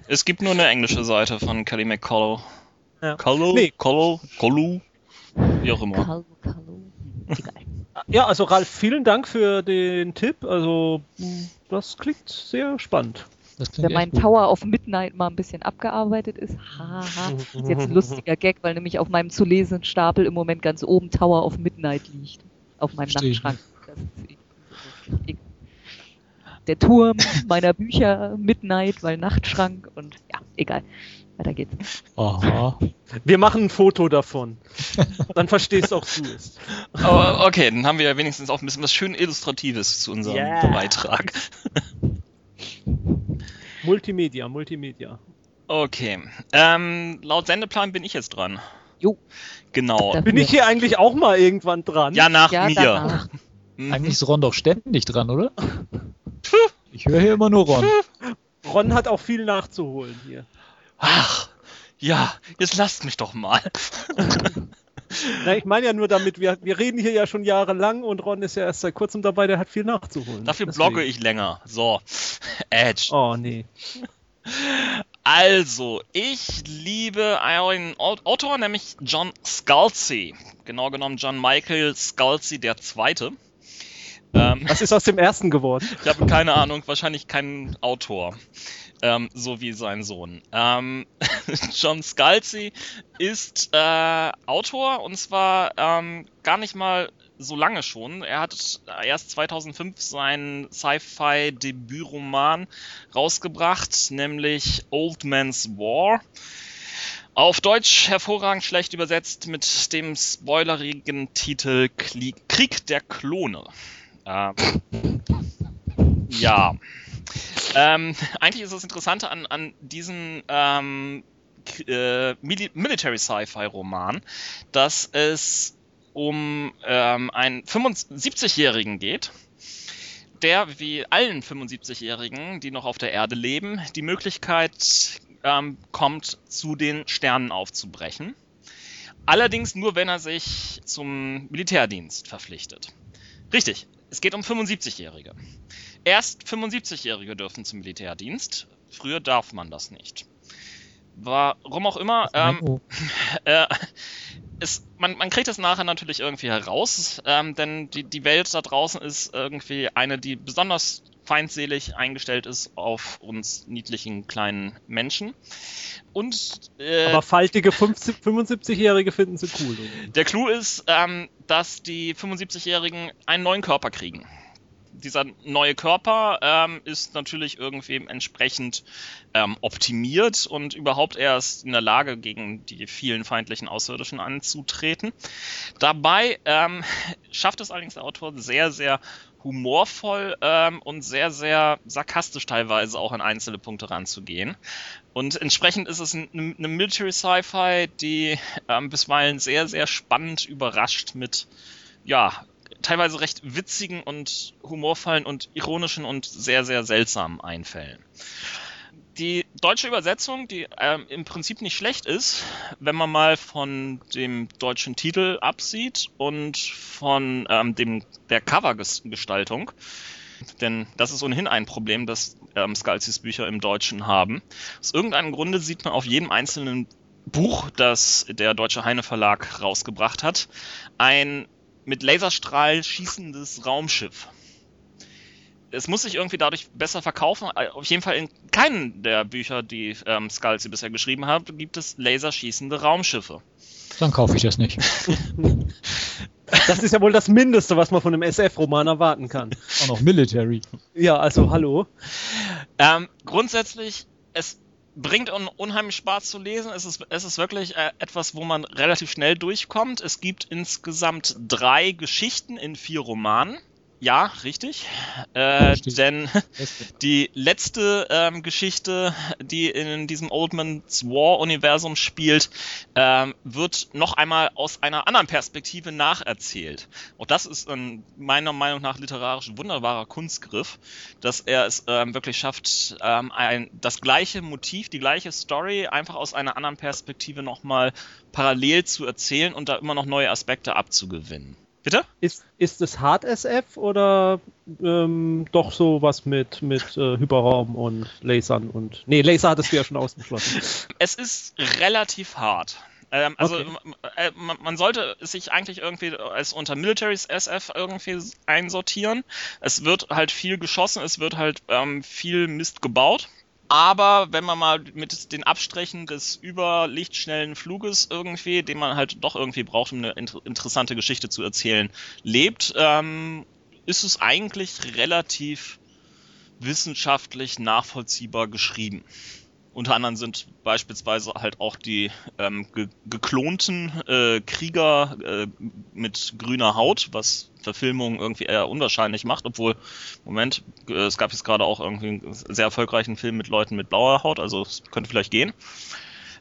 es gibt nur eine englische Seite von Kelly McCullough. Ja. Kalo, Nee. Kolo, Kolu, wie auch immer. Kalu. Egal. Ja, also Ralf, vielen Dank für den Tipp. Also, das klingt sehr spannend. Das klingt Wenn mein. Tower of Midnight mal ein bisschen abgearbeitet ist, haha, ist jetzt ein lustiger Gag, weil nämlich auf meinem zu lesenden Stapel im Moment ganz oben Tower of Midnight liegt. Auf meinem Verstehe Nachtschrank. Das ist egal. Der Turm meiner Bücher, Midnight, weil Nachtschrank und ja, egal. Weiter geht's. Aha. Wir machen ein Foto davon. Dann verstehst auch du es. Aber okay, dann haben wir ja wenigstens auch ein bisschen was schön Illustratives zu unserem Yeah. Beitrag. Multimedia, Multimedia. Okay, ähm, laut Sendeplan bin ich jetzt dran. Jo. Genau. Da- Bin ich hier eigentlich auch mal irgendwann dran? Ja, nach Ja, mir. danach. Mhm. Eigentlich ist Ron doch ständig dran, oder? Ich höre hier immer nur Ron. Ron hat auch viel nachzuholen hier. Ach, ja, jetzt lasst mich doch mal. Na, ich meine ja nur damit, wir, wir reden hier ja schon jahrelang und Ron ist ja erst seit kurzem dabei, der hat viel nachzuholen. Dafür Deswegen. blogge ich länger. So, Edge. Oh, nee. Also, ich liebe einen Au- Autor, nämlich John Scalzi. Genau genommen John Michael Scalzi der Zweite. Ähm, Was ist aus dem ersten geworden? ich habe keine Ahnung, wahrscheinlich kein Autor. Ähm, so wie sein Sohn. Ähm, John Scalzi ist äh, Autor und zwar ähm, gar nicht mal so lange schon. Er hat erst 2005 seinen Sci-Fi-Debütroman rausgebracht, nämlich Old Man's War. Auf Deutsch hervorragend schlecht übersetzt mit dem spoilerigen Titel Krieg der Klone. Ähm, ja. Ähm, eigentlich ist das Interessante an, an diesen ähm, äh, Mili Military Sci-Fi Roman, dass es um ähm, einen 75-Jährigen geht, der wie allen 75-Jährigen, die noch auf der Erde leben, die Möglichkeit ähm, kommt, zu den Sternen aufzubrechen. Allerdings nur, wenn er sich zum Militärdienst verpflichtet. Richtig, es geht um 75-Jährige. Erst 75-Jährige dürfen zum Militärdienst. Früher darf man das nicht. Warum auch immer, ähm, äh, es, man, man kriegt es nachher natürlich irgendwie heraus, ähm, denn die, die Welt da draußen ist irgendwie eine, die besonders feindselig eingestellt ist auf uns niedlichen kleinen Menschen. Und äh, Aber faltige 50 75-Jährige finden sie cool. Oder? der Clou ist, ähm, dass die 75-Jährigen einen neuen Körper kriegen. Dieser neue Körper ähm, ist natürlich irgendwie entsprechend ähm, optimiert und überhaupt erst in der Lage, gegen die vielen feindlichen Außerirdischen anzutreten. Dabei ähm, schafft es allerdings der Autor sehr, sehr humorvoll ähm, und sehr, sehr sarkastisch teilweise auch an einzelne Punkte ranzugehen. Und entsprechend ist es ein- eine Military Sci-Fi, die ähm, bisweilen sehr, sehr spannend überrascht mit, ja, teilweise recht witzigen und humorvollen und ironischen und sehr, sehr seltsamen Einfällen. Die deutsche Übersetzung, die ähm, im Prinzip nicht schlecht ist, wenn man mal von dem deutschen Titel absieht und von ähm, dem, der Covergestaltung, denn das ist ohnehin ein Problem, das ähm, Scalzis Bücher im Deutschen haben. Aus irgendeinem Grunde sieht man auf jedem einzelnen Buch, das der Deutsche Heine Verlag rausgebracht hat, ein mit Laserstrahl schießendes Raumschiff. Es muss sich irgendwie dadurch besser verkaufen. Äh, Auf jeden Fall in keinem der Bücher, die ähm, Scalzi bisher geschrieben hat, gibt es laserschießende Raumschiffe. dann kaufe ich das nicht. Das ist ja wohl das Mindeste, was man von einem SF-Roman erwarten kann. Auch noch Military. Ja, also hallo. Ähm, grundsätzlich, es bringt un unheimlich Spaß zu lesen. Es ist, es ist wirklich äh, etwas, wo man relativ schnell durchkommt. Es gibt insgesamt drei Geschichten in vier Romanen. Ja, richtig. Äh, denn die letzte ähm, Geschichte, die in diesem Old Man's War Universum spielt, ähm, wird noch einmal aus einer anderen Perspektive nacherzählt. Und das ist ein, meiner Meinung nach literarisch wunderbarer Kunstgriff, dass er es ähm, wirklich schafft, ähm, ein, das gleiche Motiv, die gleiche Story einfach aus einer anderen Perspektive nochmal parallel zu erzählen und da immer noch neue Aspekte abzugewinnen. Bitte? Ist, ist es Hard SF oder ähm, doch so was mit, mit äh, Hyperraum und Lasern und. Nee, Laser hattest du ja schon ausgeschlossen. Es ist relativ hart. Ähm, also Okay. äh, man, sollte sich eigentlich irgendwie als unter Militaries SF irgendwie einsortieren. Es wird halt viel geschossen, es wird halt ähm, viel Mist gebaut. Aber wenn man mal mit den Abstrichen des überlichtschnellen Fluges irgendwie, den man halt doch irgendwie braucht, um eine inter interessante Geschichte zu erzählen, lebt, ähm, ist es eigentlich relativ wissenschaftlich nachvollziehbar geschrieben. Unter anderem sind beispielsweise halt auch die ähm, ge geklonten äh, Krieger äh, mit grüner Haut, was Verfilmungen irgendwie eher unwahrscheinlich macht, obwohl, Moment, äh, es gab jetzt gerade auch irgendwie einen sehr erfolgreichen Film mit Leuten mit blauer Haut, also es könnte vielleicht gehen.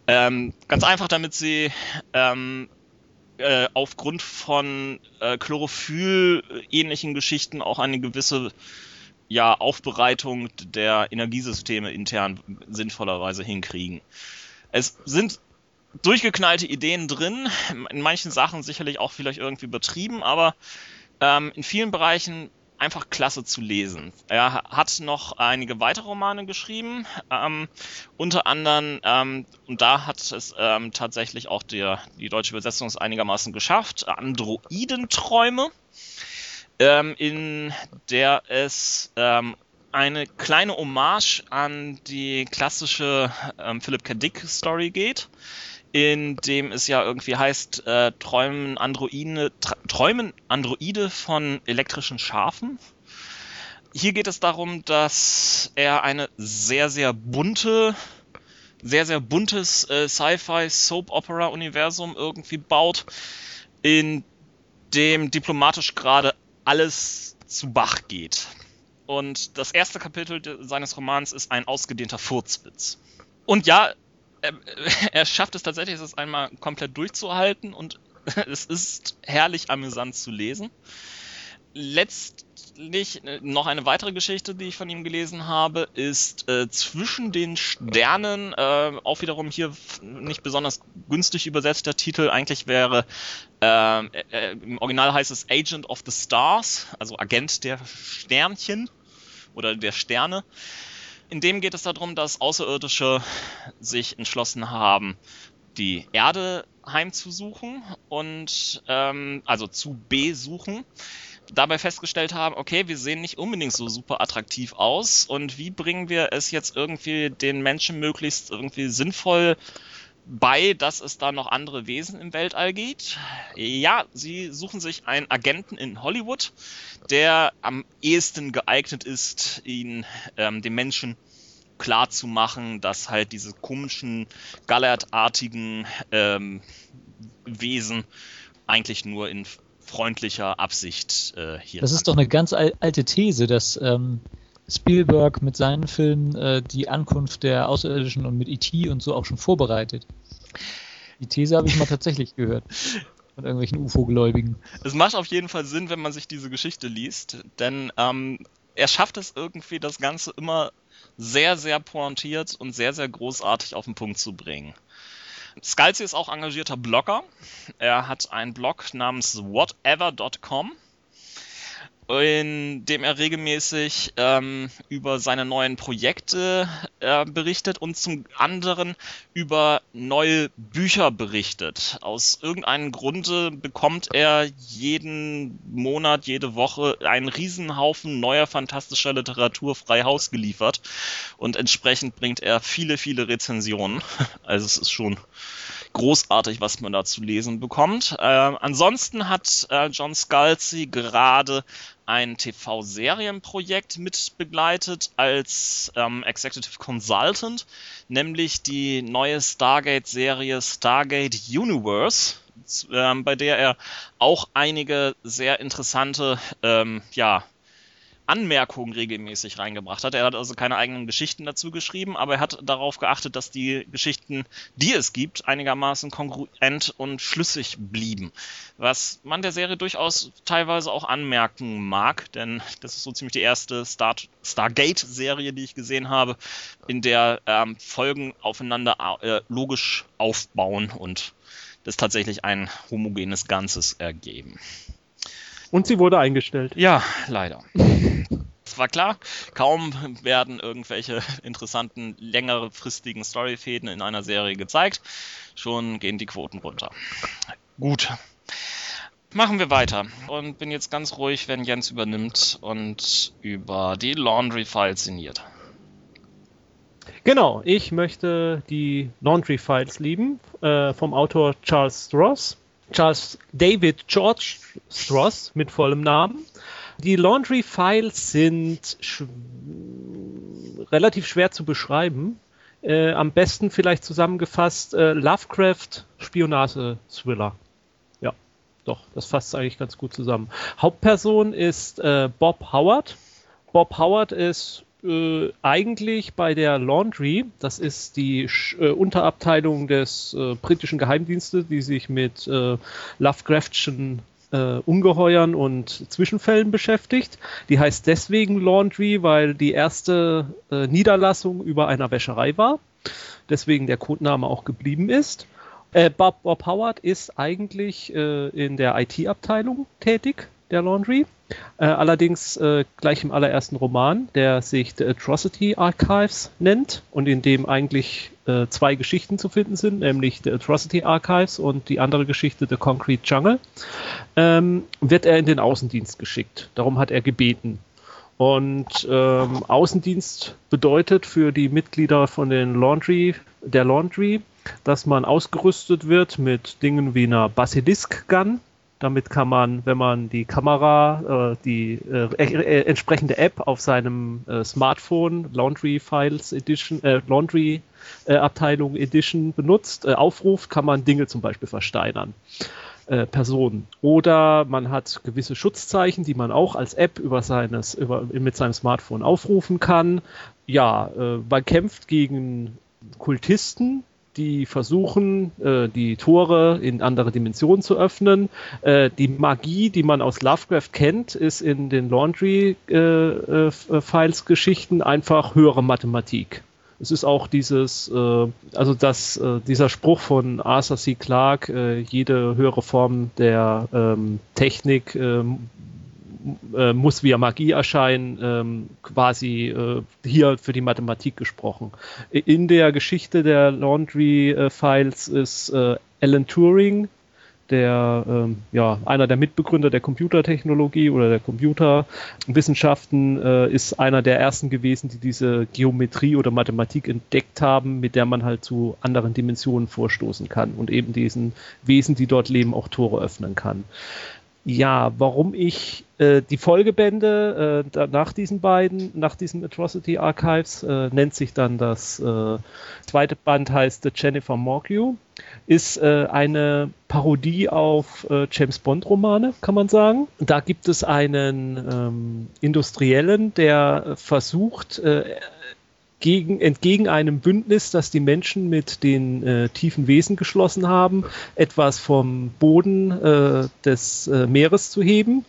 Ähm, ganz einfach, damit sie ähm, äh, aufgrund von äh, Chlorophyll-ähnlichen Geschichten auch eine gewisse ja, Aufbereitung der Energiesysteme intern sinnvollerweise hinkriegen. Es sind durchgeknallte Ideen drin, in manchen Sachen sicherlich auch vielleicht irgendwie übertrieben, aber ähm, in vielen Bereichen einfach klasse zu lesen. Er hat noch einige weitere Romane geschrieben, ähm, unter anderem, ähm, und da hat es ähm, tatsächlich auch der, die deutsche Übersetzung es einigermaßen geschafft, Androidenträume ähm, in der es ähm, eine kleine Hommage an die klassische ähm, Philip K. Dick Story geht, in dem es ja irgendwie heißt, äh, träumen Androide, träumen Androide von elektrischen Schafen. Hier geht es darum, dass er eine sehr, sehr bunte, sehr, sehr buntes äh, Sci-Fi-Soap-Opera-Universum irgendwie baut, in dem diplomatisch gerade alles zu Bach geht. Und das erste Kapitel seines Romans ist ein ausgedehnter Furzwitz. Und ja, er, er schafft es tatsächlich, es einmal komplett durchzuhalten und es ist herrlich amüsant zu lesen. Letztlich äh, noch eine weitere Geschichte, die ich von ihm gelesen habe, ist äh, Zwischen den Sternen, äh, auch wiederum hier nicht besonders günstig übersetzter Titel. Eigentlich wäre, äh, äh, im Original heißt es Agent of the Stars, also Agent der Sternchen oder der Sterne. In dem geht es darum, dass Außerirdische sich entschlossen haben, die Erde heimzusuchen und ähm, also zu besuchen. Dabei festgestellt haben, okay, wir sehen nicht unbedingt so super attraktiv aus und wie bringen wir es jetzt irgendwie den Menschen möglichst irgendwie sinnvoll bei, dass es da noch andere Wesen im Weltall gibt? Ja, sie suchen sich einen Agenten in Hollywood, der am ehesten geeignet ist, ihn ähm, den Menschen klar zu machen, dass halt diese komischen, gallertartigen ähm, Wesen eigentlich nur in freundlicher Absicht äh, hier. Das ist doch eine ganz al alte These, dass ähm, Spielberg mit seinen Filmen äh, die Ankunft der Außerirdischen und mit E.T. und so auch schon vorbereitet. Die These habe ich mal tatsächlich gehört. Von irgendwelchen UFO-Gläubigen. Es macht auf jeden Fall Sinn, wenn man sich diese Geschichte liest, denn ähm, er schafft es irgendwie, das Ganze immer sehr, sehr pointiert und sehr, sehr großartig auf den Punkt zu bringen. Scalzi ist auch engagierter Blogger. Er hat einen Blog namens whatever.com, in dem er regelmäßig ähm, über seine neuen Projekte äh, berichtet und zum anderen über neue Bücher berichtet. Aus irgendeinem Grunde bekommt er jeden Monat, jede Woche einen Riesenhaufen neuer fantastischer Literatur frei Haus geliefert und entsprechend bringt er viele, viele Rezensionen. Also es ist schon großartig, was man da zu lesen bekommt. Äh, ansonsten hat äh, John Scalzi gerade ein TV-Serienprojekt mit begleitet als ähm, Executive Consultant, nämlich die neue Stargate-Serie Stargate Universe, ähm, bei der er auch einige sehr interessante ähm, ja, Anmerkungen regelmäßig reingebracht hat. Er hat also keine eigenen Geschichten dazu geschrieben, aber er hat darauf geachtet, dass die Geschichten, die es gibt, einigermaßen kongruent und schlüssig blieben. Was man der Serie durchaus teilweise auch anmerken mag, denn das ist so ziemlich die erste Star Stargate-Serie, die ich gesehen habe, in der ähm, Folgen aufeinander äh, logisch aufbauen und das tatsächlich ein homogenes Ganzes ergeben. Und sie wurde eingestellt. Ja, leider. Es war klar, kaum werden irgendwelche interessanten, längerfristigen Storyfäden in einer Serie gezeigt, schon gehen die Quoten runter. Gut. Machen wir weiter und bin jetzt ganz ruhig, wenn Jens übernimmt und über die Laundry Files sinniert. Genau, ich möchte die Laundry Files lieben äh, vom Autor Charles Stross. Charles David George Stross mit vollem Namen. Die Laundry Files sind sch relativ schwer zu beschreiben. Äh, am besten vielleicht zusammengefasst äh, Lovecraft Spionage-Thriller. Ja, doch, das fasst eigentlich ganz gut zusammen. Hauptperson ist äh, Bob Howard. Bob Howard ist äh, eigentlich bei der Laundry, das ist die äh, Unterabteilung des äh, britischen Geheimdienstes, die sich mit äh, Lovecraftschen äh, Ungeheuern und Zwischenfällen beschäftigt. Die heißt deswegen Laundry, weil die erste äh, Niederlassung über einer Wäscherei war. Deswegen der Codename auch geblieben ist. Bob, Bob Howard ist eigentlich in der IT-Abteilung tätig der Laundry. Äh, allerdings äh, gleich im allerersten Roman, der sich The Atrocity Archives nennt und in dem eigentlich äh, zwei Geschichten zu finden sind, nämlich The Atrocity Archives und die andere Geschichte The Concrete Jungle, ähm, wird er in den Außendienst geschickt. Darum hat er gebeten. Und ähm, Außendienst bedeutet für die Mitglieder von den Laundry, der Laundry, dass man ausgerüstet wird mit Dingen wie einer Basilisk Gun, damit kann man, wenn man die Kamera, äh, die äh, äh, entsprechende App auf seinem äh, Smartphone, Laundry Files Edition, äh, Laundry äh, Abteilung Edition benutzt, aufruft, kann man Dinge zum Beispiel versteinern. Personen. Oder man hat gewisse Schutzzeichen, die man auch als App über seines, über, mit seinem Smartphone aufrufen kann. Ja, man kämpft gegen Kultisten, die versuchen, äh, die Tore in andere Dimensionen zu öffnen. Äh, die Magie, die man aus Lovecraft kennt, ist in den Laundry-Files-Geschichten äh, äh einfach höhere Mathematik. Es ist auch dieses, äh, also das, äh, dieser Spruch von Arthur C. Clarke, jede höhere Form der ähm, Technik ähm, äh, muss via Magie erscheinen, ähm, quasi äh, hier für die Mathematik gesprochen. In der Geschichte der Laundry äh, Files ist Alan Turing, der ähm, ja einer der Mitbegründer der Computertechnologie oder der Computerwissenschaften äh, ist einer der ersten gewesen, die diese Geometrie oder Mathematik entdeckt haben, mit der man halt zu anderen Dimensionen vorstoßen kann und eben diesen Wesen, die dort leben, auch Tore öffnen kann. Ja, warum ich äh, die Folgebände äh, nach diesen beiden, nach diesen Atrocity Archives, äh, nennt sich dann das äh, zweite Band heißt The Jennifer Morgue, ist äh, eine Parodie auf James Bond Romane, kann man sagen. Da gibt es einen ähm, Industriellen, der versucht, gegen, entgegen einem Bündnis, das die Menschen mit den äh, tiefen Wesen geschlossen haben, etwas vom Boden äh, des äh, Meeres zu heben.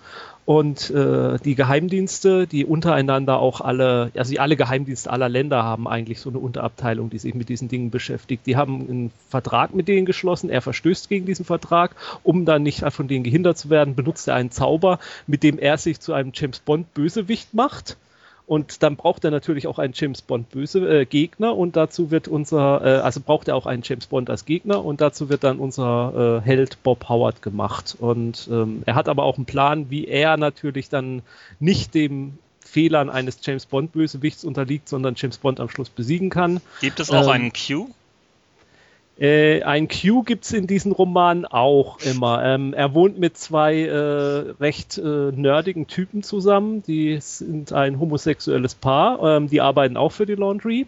Und äh, die Geheimdienste, die untereinander auch alle, also alle Geheimdienste aller Länder haben eigentlich so eine Unterabteilung, die sich mit diesen Dingen beschäftigt. Die haben einen Vertrag mit denen geschlossen, er verstößt gegen diesen Vertrag, um dann nicht von denen gehindert zu werden, benutzt er einen Zauber, mit dem er sich zu einem James Bond Bösewicht macht und dann braucht er natürlich auch einen James Bond böse äh, Gegner und dazu wird unser, äh, also braucht er auch einen James Bond als Gegner und dazu wird dann unser äh, Held Bob Howard gemacht. Und ähm, er hat aber auch einen Plan, wie er natürlich dann nicht dem Fehlern eines James Bond Bösewichts unterliegt, sondern James Bond am Schluss besiegen kann. Gibt es auch ähm, einen Q? Äh, ein Q gibt es in diesen Romanen auch immer. Ähm, er wohnt mit zwei äh, recht äh, nerdigen Typen zusammen. Die sind ein homosexuelles Paar. Ähm, die arbeiten auch für die Laundry.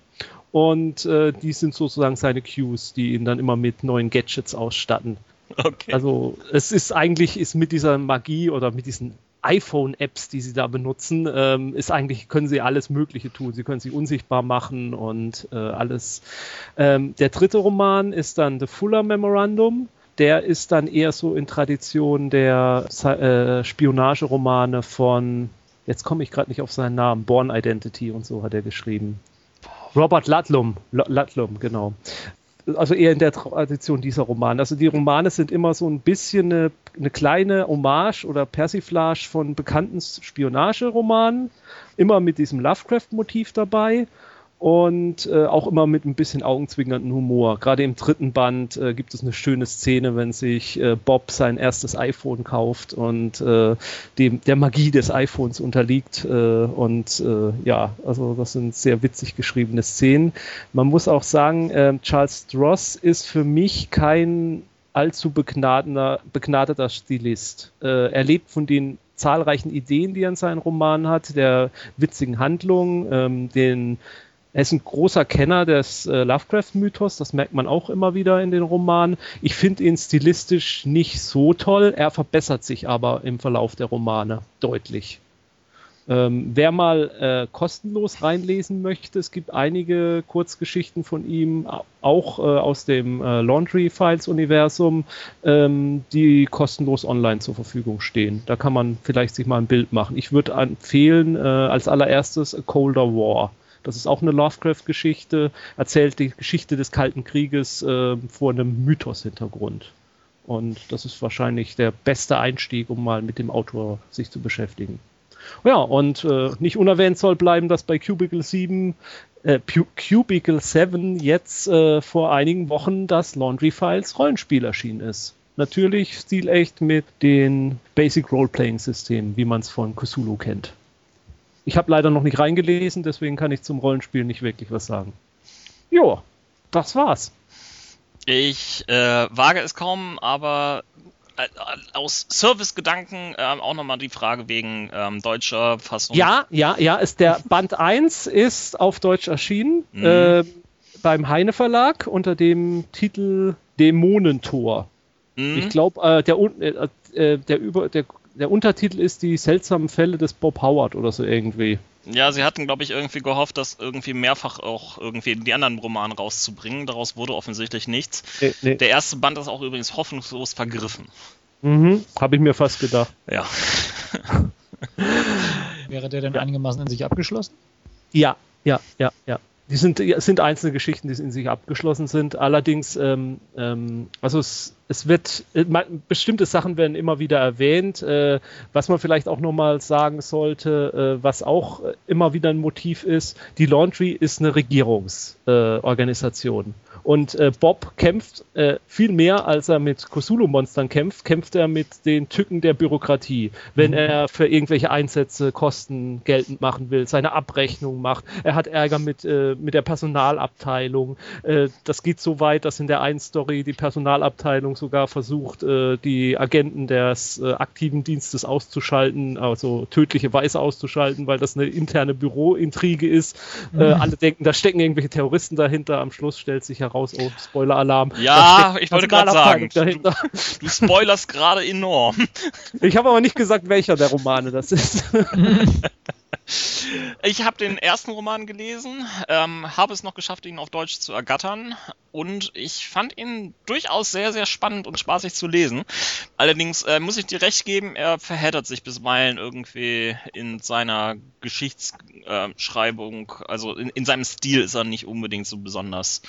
Und äh, die sind sozusagen seine Qs, die ihn dann immer mit neuen Gadgets ausstatten. Okay. Also es ist eigentlich ist mit dieser Magie oder mit diesen iPhone-Apps, die sie da benutzen, ähm, ist eigentlich, können sie alles Mögliche tun. Sie können sie unsichtbar machen und äh, alles. Ähm, der dritte Roman ist dann The Fuller Memorandum. Der ist dann eher so in Tradition der äh, Spionageromane von, jetzt komme ich gerade nicht auf seinen Namen, Born Identity und so hat er geschrieben. Robert Ludlum, Ludlum, genau. Also eher in der Tradition dieser Romane. Also die Romane sind immer so ein bisschen eine, eine kleine Hommage oder Persiflage von bekannten Spionageromanen, immer mit diesem Lovecraft-Motiv dabei und äh, auch immer mit ein bisschen augenzwinkernden Humor. Gerade im dritten Band äh, gibt es eine schöne Szene, wenn sich äh, Bob sein erstes iPhone kauft und äh, dem, der Magie des iPhones unterliegt. Äh, und äh, ja, also das sind sehr witzig geschriebene Szenen. Man muss auch sagen, Charles Stross ist für mich kein allzu begnadeter, Stilist. er lebt von den zahlreichen Ideen, die er in seinen Romanen hat, der witzigen Handlung, ähm, den er ist ein großer Kenner des äh, Lovecraft-Mythos, das merkt man auch immer wieder in den Romanen. Ich finde ihn stilistisch nicht so toll, er verbessert sich aber im Verlauf der Romane deutlich. Ähm, wer mal äh, kostenlos reinlesen möchte, es gibt einige Kurzgeschichten von ihm, auch äh, aus dem äh, Laundry Files Universum, ähm, die kostenlos online zur Verfügung stehen. Da kann man vielleicht sich mal ein Bild machen. Ich würde empfehlen, äh, als allererstes A Colder War. Das ist auch eine Lovecraft-Geschichte, erzählt die Geschichte des Kalten Krieges äh, vor einem Mythos-Hintergrund. Und das ist wahrscheinlich der beste Einstieg, um mal mit dem Autor sich zu beschäftigen. Ja, und äh, nicht unerwähnt soll bleiben, dass bei Cubicle 7, äh, Cubicle 7 jetzt äh, vor einigen Wochen das Laundry Files Rollenspiel erschienen ist. Natürlich stilecht mit den Basic Role-Playing Systemen, wie man es von Cthulhu kennt. Ich habe leider noch nicht reingelesen, deswegen kann ich zum Rollenspiel nicht wirklich was sagen. Jo, das war's. Ich äh, wage es kaum, aber äh, aus Servicegedanken äh, auch nochmal die Frage wegen ähm, deutscher Fassung. Ja, ja, ja, ist der Band 1 ist auf Deutsch erschienen mhm. äh, beim Heine Verlag unter dem Titel Dämonentor. Mhm. Ich glaube, äh, der, äh, der, über, der der Untertitel ist die seltsamen Fälle des Bob Howard oder so irgendwie. Ja, sie hatten, glaube ich, irgendwie gehofft, das irgendwie mehrfach auch irgendwie in die anderen Romane rauszubringen. Daraus wurde offensichtlich nichts. Nee, nee. Der erste Band ist auch übrigens hoffnungslos vergriffen. Mhm, habe ich mir fast gedacht. Ja. Wäre der denn ja. einigermaßen in sich abgeschlossen? Ja, ja, ja, ja. Die sind, sind einzelne Geschichten, die in sich abgeschlossen sind. Allerdings, ähm, ähm, also es, es wird, äh, bestimmte Sachen werden immer wieder erwähnt. Äh, was man vielleicht auch nochmal sagen sollte, äh, was auch immer wieder ein Motiv ist, die Laundry ist eine Regierungsorganisation. Und Bob kämpft viel mehr, als er mit Cthulhu-Monstern kämpft, kämpft er mit den Tücken der Bürokratie. Wenn mhm. er für irgendwelche Einsätze Kosten geltend machen will, seine Abrechnung macht. Er hat Ärger mit, mit der Personalabteilung. Das geht so weit, dass in der einen Story die Personalabteilung sogar versucht, äh, die Agenten des äh, aktiven Dienstes auszuschalten, also tödliche Weise auszuschalten, weil das eine interne Bürointrige ist. Mhm. Äh, alle denken, da stecken irgendwelche Terroristen dahinter. Am Schluss stellt sich heraus, raus. Oh, Spoiler-Alarm. Ja, ich wollte gerade sagen, du, du spoilerst gerade enorm. Ich habe aber nicht gesagt, welcher der Romane das ist. Ich habe den ersten Roman gelesen, ähm, habe es noch geschafft, ihn auf Deutsch zu ergattern und ich fand ihn durchaus sehr, sehr spannend und spaßig zu lesen. Allerdings äh, muss ich dir recht geben, er verheddert sich bisweilen irgendwie in seiner Geschichtsschreibung, also in, in, seinem Stil ist er nicht unbedingt so besonders.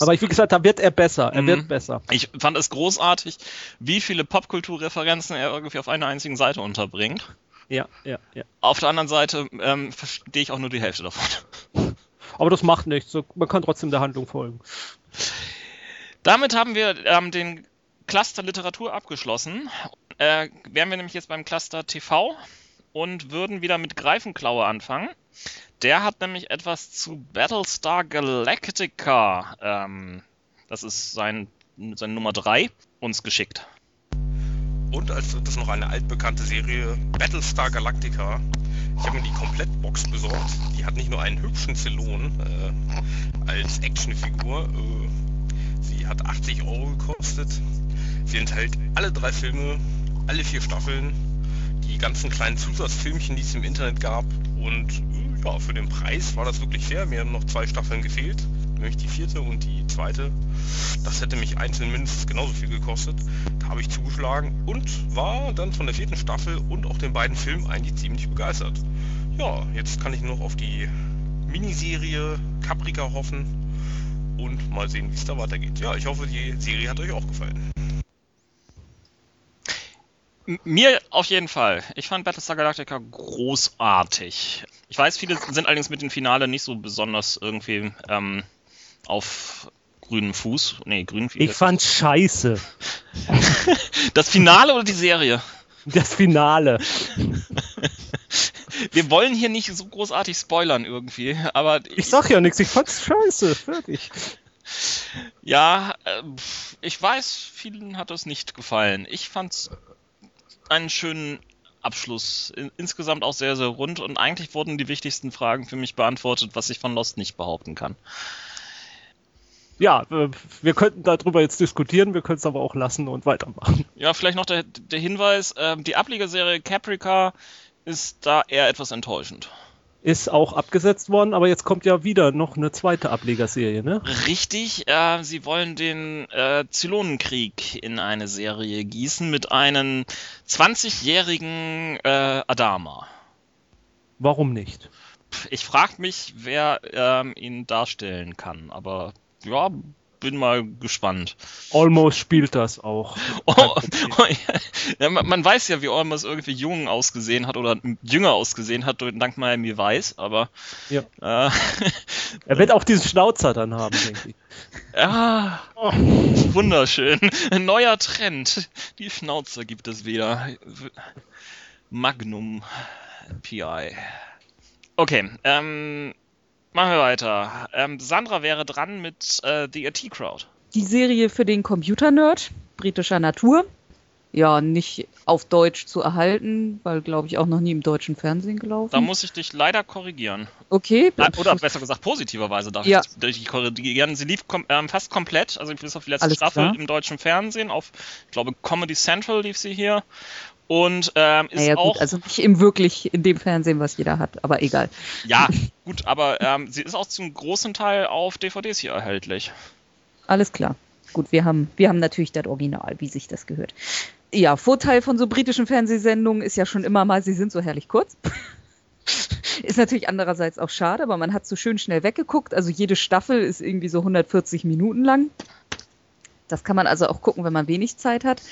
Aber ich, wie gesagt, da wird er besser. Er mhm. wird besser. Ich fand es großartig, wie viele Popkulturreferenzen er irgendwie auf einer einzigen Seite unterbringt. Ja, ja, ja. Auf der anderen Seite ähm, verstehe ich auch nur die Hälfte davon. Aber das macht nichts. Man kann trotzdem der Handlung folgen. Damit haben wir ähm, den Cluster Literatur abgeschlossen. Äh, wären wir nämlich jetzt beim Cluster TV und würden wieder mit Greifenklaue anfangen. Der hat nämlich etwas zu Battlestar Galactica, ähm, das ist sein, sein Nummer 3, uns geschickt. Und als drittes noch eine altbekannte Serie, Battlestar Galactica. Ich habe mir die Komplettbox besorgt. Die hat nicht nur einen hübschen Zylon äh, als Actionfigur. Äh, sie hat 80 Euro gekostet. Sie enthält alle drei Filme, alle vier Staffeln, die ganzen kleinen Zusatzfilmchen, die es im Internet gab. Und äh, ja, für den Preis war das wirklich fair. Mir haben noch zwei Staffeln gefehlt nämlich die vierte und die zweite. Das hätte mich einzeln mindestens genauso viel gekostet. Da habe ich zugeschlagen und war dann von der vierten Staffel und auch den beiden Filmen eigentlich ziemlich begeistert. Ja, jetzt kann ich nur noch auf die Miniserie Caprica hoffen. und mal sehen, wie es da weitergeht. Ja, ich hoffe, die Serie hat euch auch gefallen. Mir auf jeden Fall. Ich fand Battlestar Galactica großartig. Ich weiß, viele sind allerdings mit dem Finale nicht so besonders irgendwie ähm, auf grünem Fuß. Nee, grünen Fuß. Ich fand scheiße. das Finale oder die Serie? Das Finale. Wir wollen hier nicht so großartig spoilern irgendwie, aber Ich sag ja nichts, ich fand's scheiße. Fertig. Ja, äh, ich weiß, vielen hat das nicht gefallen. Ich fand's einen schönen Abschluss. In, insgesamt auch sehr, sehr rund und eigentlich wurden die wichtigsten Fragen für mich beantwortet, was ich von Lost nicht behaupten kann. Ja, äh, wir könnten darüber jetzt diskutieren, wir können es aber auch lassen und weitermachen. Ja, vielleicht noch der, der Hinweis, ähm, die Ablegerserie Caprica ist da eher etwas enttäuschend. Ist auch abgesetzt worden, aber jetzt kommt ja wieder noch eine zweite Ablegerserie, ne? Richtig, äh, sie wollen den äh, Zylonenkrieg in eine Serie gießen mit einem 20-jährigen äh, Adama. Warum nicht? Ich frage mich, wer ähm, ihn darstellen kann, aber ja, bin mal gespannt. Almost spielt das auch. Oh, oh, ja. Man, man weiß ja, wie Olmos irgendwie jung ausgesehen hat oder jünger ausgesehen hat, dank Miami Weiß, aber Ja. äh, Er wird auch diesen Schnauzer dann haben, denke ich. ja, Oh. wunderschön. Ein neuer Trend. Die Schnauze gibt es wieder. Magnum PI. Okay, ähm, machen wir weiter. Ähm, Sandra wäre dran mit äh, The AT Crowd. Die Serie für den Computer-Nerd britischer Natur. Ja, nicht auf Deutsch zu erhalten, weil, glaube ich, auch noch nie im deutschen Fernsehen gelaufen. Da muss ich dich leider korrigieren. okay. Äh, Oder besser gesagt, positiverweise darf Ja. ich dich korrigieren. Sie lief kom ähm, fast komplett, also bis auf die letzte Alles Staffel klar. im deutschen Fernsehen. Auf, ich glaube, Comedy Central lief sie hier. Und ähm, ist Naja, auch. gut, also nicht im wirklich in dem Fernsehen, was jeder hat, aber egal. Ja, gut, aber ähm, sie ist auch zum großen Teil auf DVDs hier erhältlich. Alles klar. Gut, wir haben, wir haben natürlich das Original, wie sich das gehört. Ja, Vorteil von so britischen Fernsehsendungen ist ja schon immer mal, sie sind so herrlich kurz. ist natürlich andererseits auch schade, aber man hat so schön schnell weggeguckt. Also jede Staffel ist irgendwie so 140 Minuten lang. Das kann man also auch gucken, wenn man wenig Zeit hat.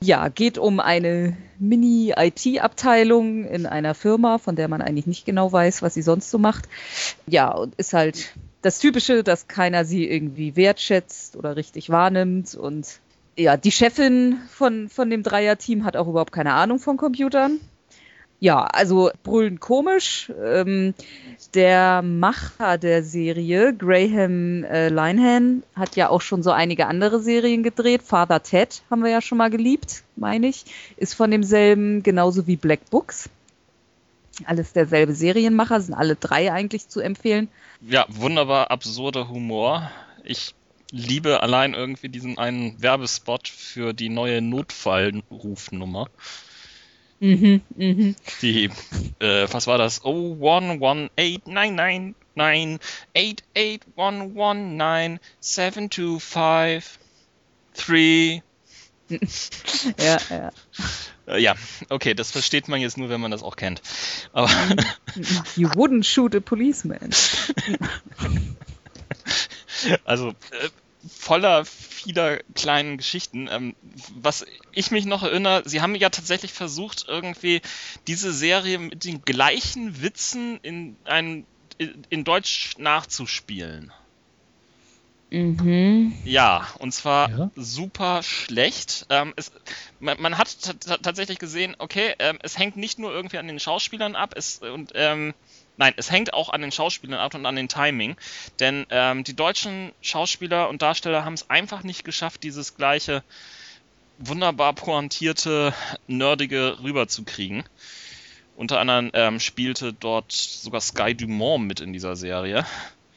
Ja, geht um eine Mini-IT-Abteilung in einer Firma, von der man eigentlich nicht genau weiß, was sie sonst so macht. Ja, und ist halt das Typische, dass keiner sie irgendwie wertschätzt oder richtig wahrnimmt. Und ja, die Chefin von, von dem Dreier-Team hat auch überhaupt keine Ahnung von Computern. Ja, also brüllend komisch. Ähm, der Macher der Serie, Graham äh, Linehan, hat ja auch schon so einige andere Serien gedreht. Father Ted haben wir ja schon mal geliebt, meine ich. Ist von demselben, genauso wie Black Books. Alles derselbe Serienmacher, sind alle drei eigentlich zu empfehlen. Ja, wunderbar absurder Humor. Ich liebe allein irgendwie diesen einen Werbespot für die neue Notfallrufnummer. Mhm, mhm. Die, äh, was war das? Oh, 11899 88119 725 3 Ja, ja. Äh, Ja, okay, das versteht man jetzt nur, wenn man das auch kennt. Aber You wouldn't shoot a policeman. also äh, voller vieler kleinen Geschichten. Ähm, was ich mich noch erinnere, sie haben ja tatsächlich versucht, irgendwie diese Serie mit den gleichen Witzen in ein in, in Deutsch nachzuspielen. Mhm. Ja, und zwar Ja. super schlecht. Ähm, es, man, man hat tatsächlich gesehen, okay, ähm, es hängt nicht nur irgendwie an den Schauspielern ab, es, und ähm, nein, es hängt auch an den Schauspielern ab und an den Timing, denn ähm, die deutschen Schauspieler und Darsteller haben es einfach nicht geschafft, dieses gleiche wunderbar pointierte, nerdige rüberzukriegen. Unter anderem ähm, spielte dort sogar Sky Dumont mit in dieser Serie.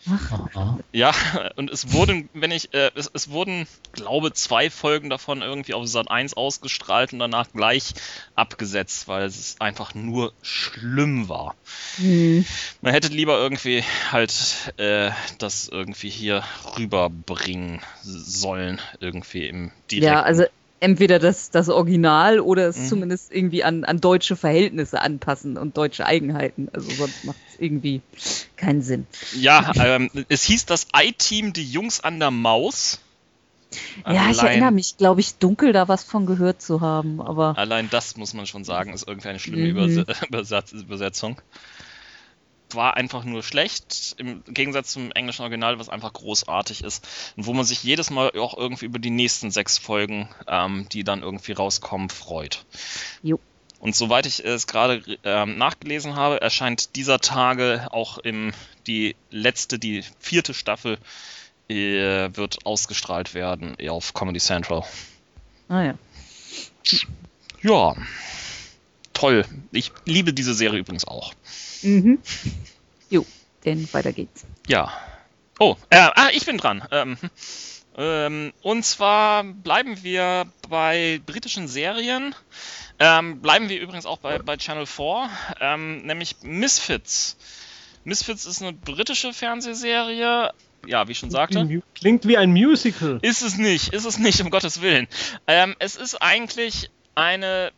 Aha. Ja, und es wurden, wenn ich, äh, es, es wurden, glaube zwei Folgen davon irgendwie auf Sat 1 ausgestrahlt und danach gleich abgesetzt, weil es einfach nur schlimm war. Hm. Man hätte lieber irgendwie halt äh, das irgendwie hier rüberbringen sollen, irgendwie im direkten. Ja, also entweder das, das Original oder es Mhm. zumindest irgendwie an, an deutsche Verhältnisse anpassen und deutsche Eigenheiten. Also sonst macht es irgendwie keinen Sinn. Ja, ähm, es hieß das I-Team, die Jungs an der Maus. ja, ich Allein- erinnere mich, glaube ich, dunkel da was von gehört zu haben, aber Allein das muss man schon sagen, ist irgendwie eine schlimme Mhm. Übersetzung. War einfach nur schlecht, im Gegensatz zum englischen Original, was einfach großartig ist. Und wo man sich jedes Mal auch irgendwie über die nächsten sechs Folgen, ähm, die dann irgendwie rauskommen, freut. Jo. Und soweit ich es gerade ähm, nachgelesen habe, erscheint dieser Tage auch im, die letzte, die vierte Staffel äh, wird ausgestrahlt werden auf Comedy Central. naja. Ja, toll. Ich liebe diese Serie übrigens auch. Mhm. Jo, denn weiter geht's. Ja. Oh, äh, ah, ich bin dran. Ähm, ähm, und zwar bleiben wir bei britischen Serien. Ähm, bleiben wir übrigens auch bei, bei Channel 4, ähm, nämlich Misfits. Misfits ist eine britische Fernsehserie. Ja, wie ich schon sagte. Klingt wie ein Musical. Ist es nicht, ist es nicht, um Gottes Willen. Ähm, es ist eigentlich eine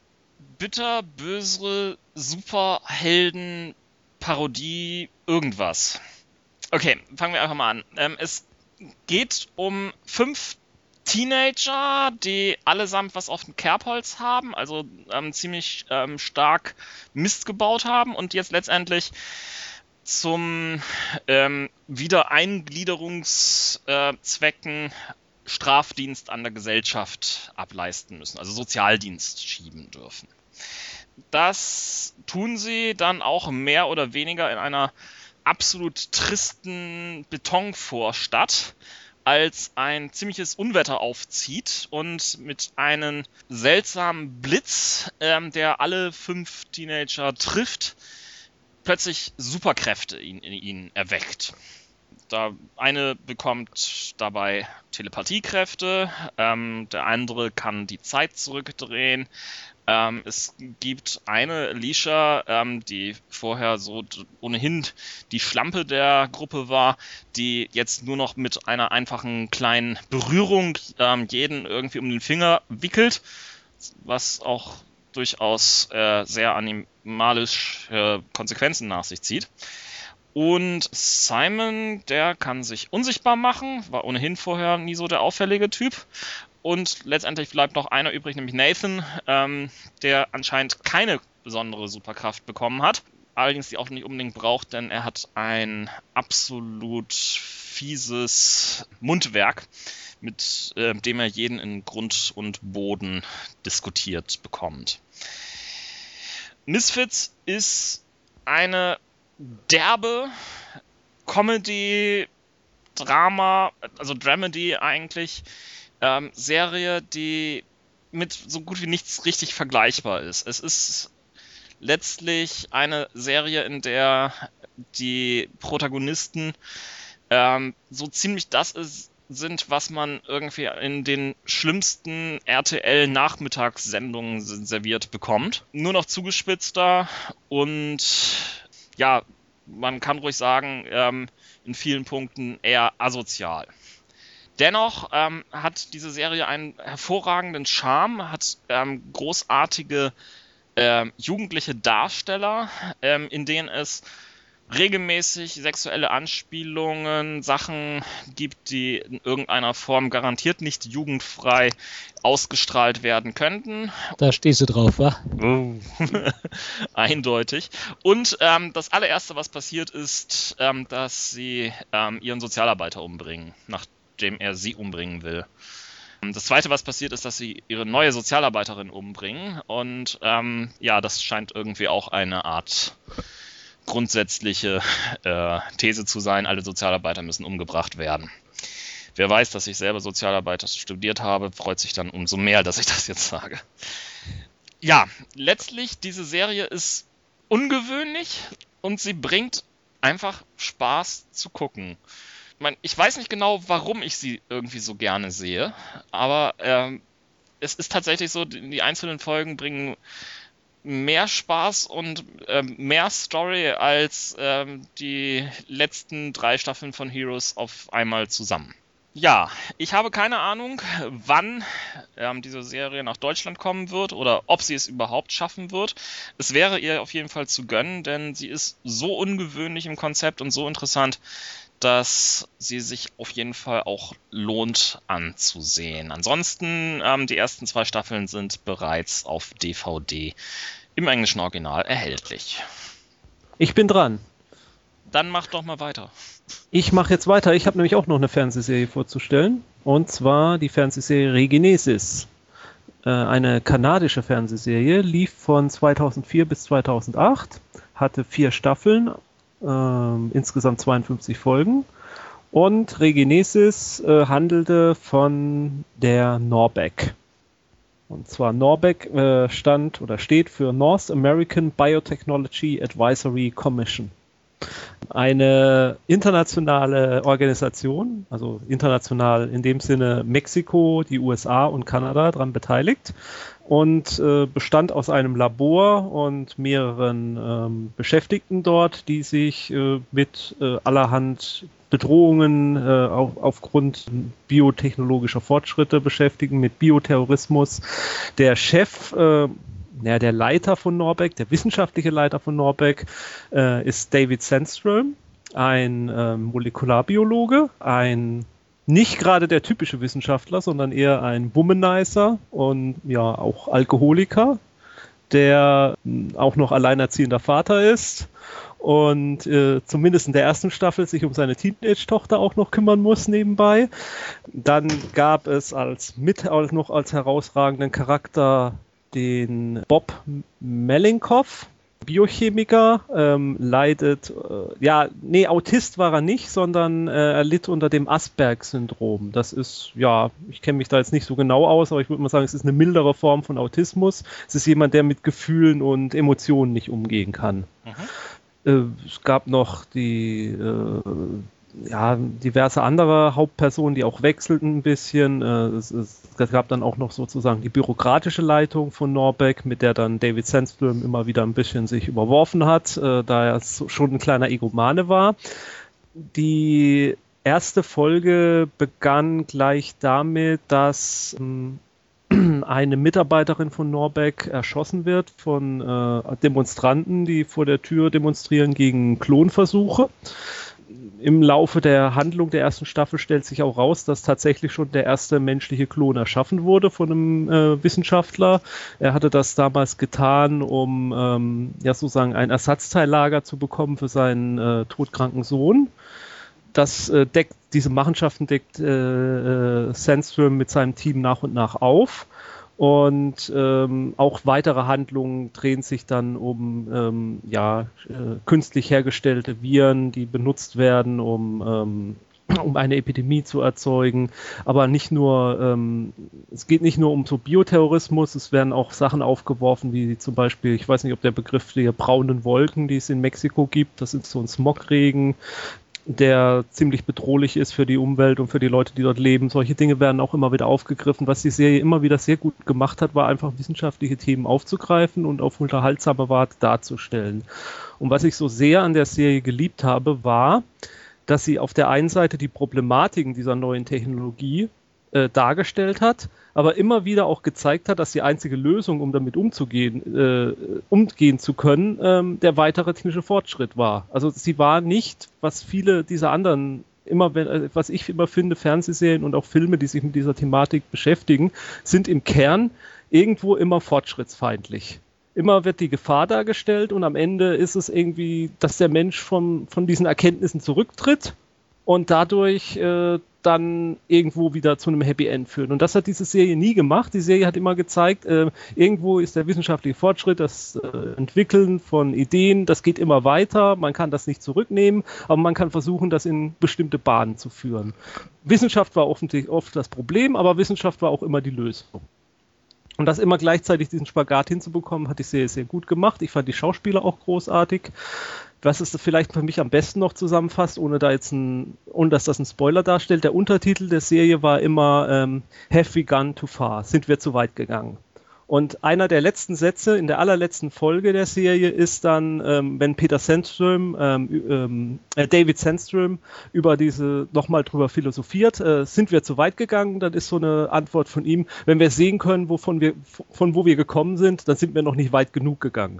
bitterböse Superhelden-Parodie irgendwas. Okay, fangen wir einfach mal an. Ähm, es geht um fünf Teenager, die allesamt was auf dem Kerbholz haben, also ähm, ziemlich ähm, stark Mist gebaut haben und jetzt letztendlich zum ähm, Wiedereingliederungszwecken Strafdienst an der Gesellschaft ableisten müssen, also Sozialdienst schieben dürfen. Das tun sie dann auch mehr oder weniger in einer absolut tristen Betonvorstadt, als ein ziemliches Unwetter aufzieht und mit einem seltsamen Blitz, ähm, der alle fünf Teenager trifft, plötzlich Superkräfte in, in ihnen erweckt. Da eine bekommt dabei Telepathiekräfte, ähm, der andere kann die Zeit zurückdrehen. Ähm, es gibt eine Alicia, ähm, die vorher so ohnehin die Schlampe der Gruppe war, die jetzt nur noch mit einer einfachen kleinen Berührung ähm, jeden irgendwie um den Finger wickelt, was auch durchaus äh, sehr animalische Konsequenzen nach sich zieht. Und Simon, der kann sich unsichtbar machen, war ohnehin vorher nie so der auffällige Typ. Und letztendlich bleibt noch einer übrig, nämlich Nathan, ähm, der anscheinend keine besondere Superkraft bekommen hat. Allerdings die auch nicht unbedingt braucht, denn er hat ein absolut fieses Mundwerk, mit äh, dem er jeden in Grund und Boden diskutiert bekommt. Misfits ist eine derbe Comedy, Drama, also Dramedy eigentlich, ähm, Serie, die mit so gut wie nichts richtig vergleichbar ist. Es ist letztlich eine Serie, in der die Protagonisten ähm, so ziemlich das ist, sind, was man irgendwie in den schlimmsten RTL-Nachmittagssendungen serviert bekommt. Nur noch zugespitzter und ja, man kann ruhig sagen, ähm, in vielen Punkten eher asozial. Dennoch ähm, hat diese Serie einen hervorragenden Charme, hat ähm, großartige ähm, jugendliche Darsteller, ähm, in denen es regelmäßig sexuelle Anspielungen, Sachen gibt, die in irgendeiner Form garantiert nicht jugendfrei ausgestrahlt werden könnten. Da stehst du drauf, wa? Eindeutig. Und ähm, das allererste, was passiert, ist, ähm, dass sie ähm, ihren Sozialarbeiter umbringen, nachdem er sie umbringen will. Ähm, Das zweite, was passiert, ist, dass sie ihre neue Sozialarbeiterin umbringen. Und ähm, ja, das scheint irgendwie auch eine Art grundsätzliche äh, These zu sein, alle Sozialarbeiter müssen umgebracht werden. Wer weiß, dass ich selber Sozialarbeiter studiert habe, freut sich dann umso mehr, dass ich das jetzt sage. Ja, letztlich, diese Serie ist ungewöhnlich und sie bringt einfach Spaß zu gucken. Ich, mein, ich weiß nicht genau, warum ich sie irgendwie so gerne sehe, aber ähm, es ist tatsächlich so, die einzelnen Folgen bringen mehr Spaß und ähm, mehr Story als ähm, die letzten drei Staffeln von Heroes auf einmal zusammen. Ja, ich habe keine Ahnung, wann ähm, diese Serie nach Deutschland kommen wird oder ob sie es überhaupt schaffen wird. Es wäre ihr auf jeden Fall zu gönnen, denn sie ist so ungewöhnlich im Konzept und so interessant, dass sie sich auf jeden Fall auch lohnt anzusehen. Ansonsten, ähm, die ersten zwei Staffeln sind bereits auf DVD im englischen Original erhältlich. Ich bin dran. Dann mach doch mal weiter. Ich mache jetzt weiter. Ich habe nämlich auch noch eine Fernsehserie vorzustellen. Und zwar die Fernsehserie Regenesis. Äh, eine kanadische Fernsehserie, lief von 2004 bis 2008, hatte vier Staffeln, äh, insgesamt 52 Folgen. Und Regenesis äh, handelte von der Norbeck. Und zwar Norbeck äh, stand oder steht für North American Biotechnology Advisory Commission eine internationale Organisation, also international in dem Sinne Mexiko, die USA und Kanada daran beteiligt und äh, bestand aus einem Labor und mehreren ähm, Beschäftigten dort, die sich äh, mit äh, allerhand Bedrohungen äh, auf, aufgrund biotechnologischer Fortschritte beschäftigen, mit Bioterrorismus. Der Chef äh, ja, der Leiter von Norbeck, der wissenschaftliche Leiter von Norbeck, äh, ist David Sandström, ein äh, Molekularbiologe, ein nicht gerade der typische Wissenschaftler, sondern eher ein Womanizer und ja auch Alkoholiker, der hm, auch noch alleinerziehender Vater ist und äh, zumindest in der ersten Staffel sich um seine Teenage-Tochter auch noch kümmern muss nebenbei. Dann gab es als mit auch noch als herausragenden Charakter den Bob Melinkoff, Biochemiker, ähm, leidet, äh, ja, nee, Autist war er nicht, sondern äh, er litt unter dem Asperg-Syndrom. Das ist, ja, ich kenne mich da jetzt nicht so genau aus, aber ich würde mal sagen, es ist eine mildere Form von Autismus. Es ist jemand, der mit Gefühlen und Emotionen nicht umgehen kann. Mhm. Äh, es gab noch die äh, ja, diverse andere Hauptpersonen, die auch wechselten ein bisschen. Äh, es, es, gab dann auch noch sozusagen die bürokratische Leitung von Norbeck, mit der dann David Sandström immer wieder ein bisschen sich überworfen hat, äh, da er schon ein kleiner Egomane war. Die erste Folge begann gleich damit, dass ähm, eine Mitarbeiterin von Norbeck erschossen wird von äh, Demonstranten, die vor der Tür demonstrieren gegen Klonversuche im Laufe der Handlung der ersten Staffel stellt sich auch raus, dass tatsächlich schon der erste menschliche Klon erschaffen wurde von einem äh, Wissenschaftler. Er hatte das damals getan, um ähm, ja sozusagen ein Ersatzteillager zu bekommen für seinen äh, todkranken Sohn. Das äh, deckt, diese Machenschaften deckt äh, äh Sandstrom mit seinem Team nach und nach auf. Und ähm, auch weitere Handlungen drehen sich dann um ähm, ja, äh, künstlich hergestellte Viren, die benutzt werden, um, ähm, um eine Epidemie zu erzeugen. Aber nicht nur, ähm, es geht nicht nur um so Bioterrorismus, es werden auch Sachen aufgeworfen, wie zum Beispiel, ich weiß nicht, ob der Begriff der braunen Wolken, die es in Mexiko gibt, das ist so ein Smogregen, der ziemlich bedrohlich ist für die Umwelt und für die Leute, die dort leben. Solche Dinge werden auch immer wieder aufgegriffen. Was die Serie immer wieder sehr gut gemacht hat, war einfach wissenschaftliche Themen aufzugreifen und auf unterhaltsame Art darzustellen. Und was ich so sehr an der Serie geliebt habe, war, dass sie auf der einen Seite die Problematiken dieser neuen Technologie äh, dargestellt hat, aber immer wieder auch gezeigt hat, dass die einzige Lösung, um damit umzugehen, äh, umgehen zu können, ähm, der weitere technische Fortschritt war. Also sie war nicht, was viele dieser anderen immer, äh, was ich immer finde, Fernsehserien und auch Filme, die sich mit dieser Thematik beschäftigen, sind im Kern irgendwo immer fortschrittsfeindlich. Immer wird die Gefahr dargestellt und am Ende ist es irgendwie, dass der Mensch von, von diesen Erkenntnissen zurücktritt und dadurch äh, dann irgendwo wieder zu einem Happy End führen. Und das hat diese Serie nie gemacht. Die Serie hat immer gezeigt, äh, irgendwo ist der wissenschaftliche Fortschritt, das äh, Entwickeln von Ideen, das geht immer weiter. Man kann das nicht zurücknehmen, aber man kann versuchen, das in bestimmte Bahnen zu führen. Wissenschaft war offensichtlich oft das Problem, aber Wissenschaft war auch immer die Lösung. Und das immer gleichzeitig diesen Spagat hinzubekommen, hat die Serie sehr gut gemacht. Ich fand die Schauspieler auch großartig was es vielleicht für mich am besten noch zusammenfasst, ohne da jetzt ein, ohne dass das ein Spoiler darstellt. Der Untertitel der Serie war immer ähm, Have we gone too far? Sind wir zu weit gegangen? Und einer der letzten Sätze in der allerletzten Folge der Serie ist dann, ähm, wenn Peter Sandström, ähm, ähm, äh, David Sandström über diese nochmal drüber philosophiert, äh, sind wir zu weit gegangen? Dann ist so eine Antwort von ihm, wenn wir sehen können, wovon wir, von wo wir gekommen sind, dann sind wir noch nicht weit genug gegangen.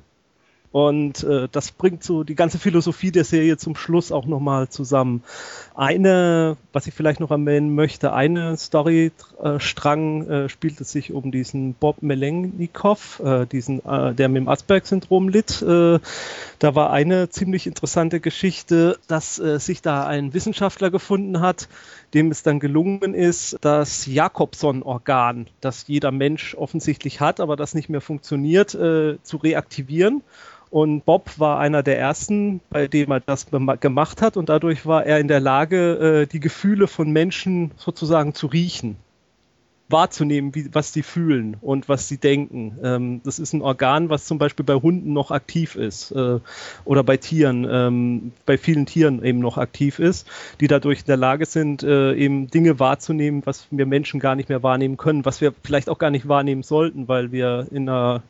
Und äh, das bringt so die ganze Philosophie der Serie zum Schluss auch nochmal zusammen. Eine, was ich vielleicht noch erwähnen möchte, eine Storystrang äh, spielt es sich um diesen Bob Melenkov, äh, diesen, äh, der mit dem Asperg-Syndrom litt. Äh, da war eine ziemlich interessante Geschichte, dass äh, sich da ein Wissenschaftler gefunden hat, dem es dann gelungen ist, das Jakobson-Organ, das jeder Mensch offensichtlich hat, aber das nicht mehr funktioniert, äh, zu reaktivieren. Und Bob war einer der ersten, bei dem er das gemacht hat. Und dadurch war er in der Lage, äh, die Gefühle von Menschen sozusagen zu riechen wahrzunehmen, wie, was sie fühlen und was sie denken. Ähm, das ist ein Organ, was zum Beispiel bei Hunden noch aktiv ist äh, oder bei Tieren, ähm, bei vielen Tieren eben noch aktiv ist, die dadurch in der Lage sind, äh, eben Dinge wahrzunehmen, was wir Menschen gar nicht mehr wahrnehmen können, was wir vielleicht auch gar nicht wahrnehmen sollten, weil wir in einer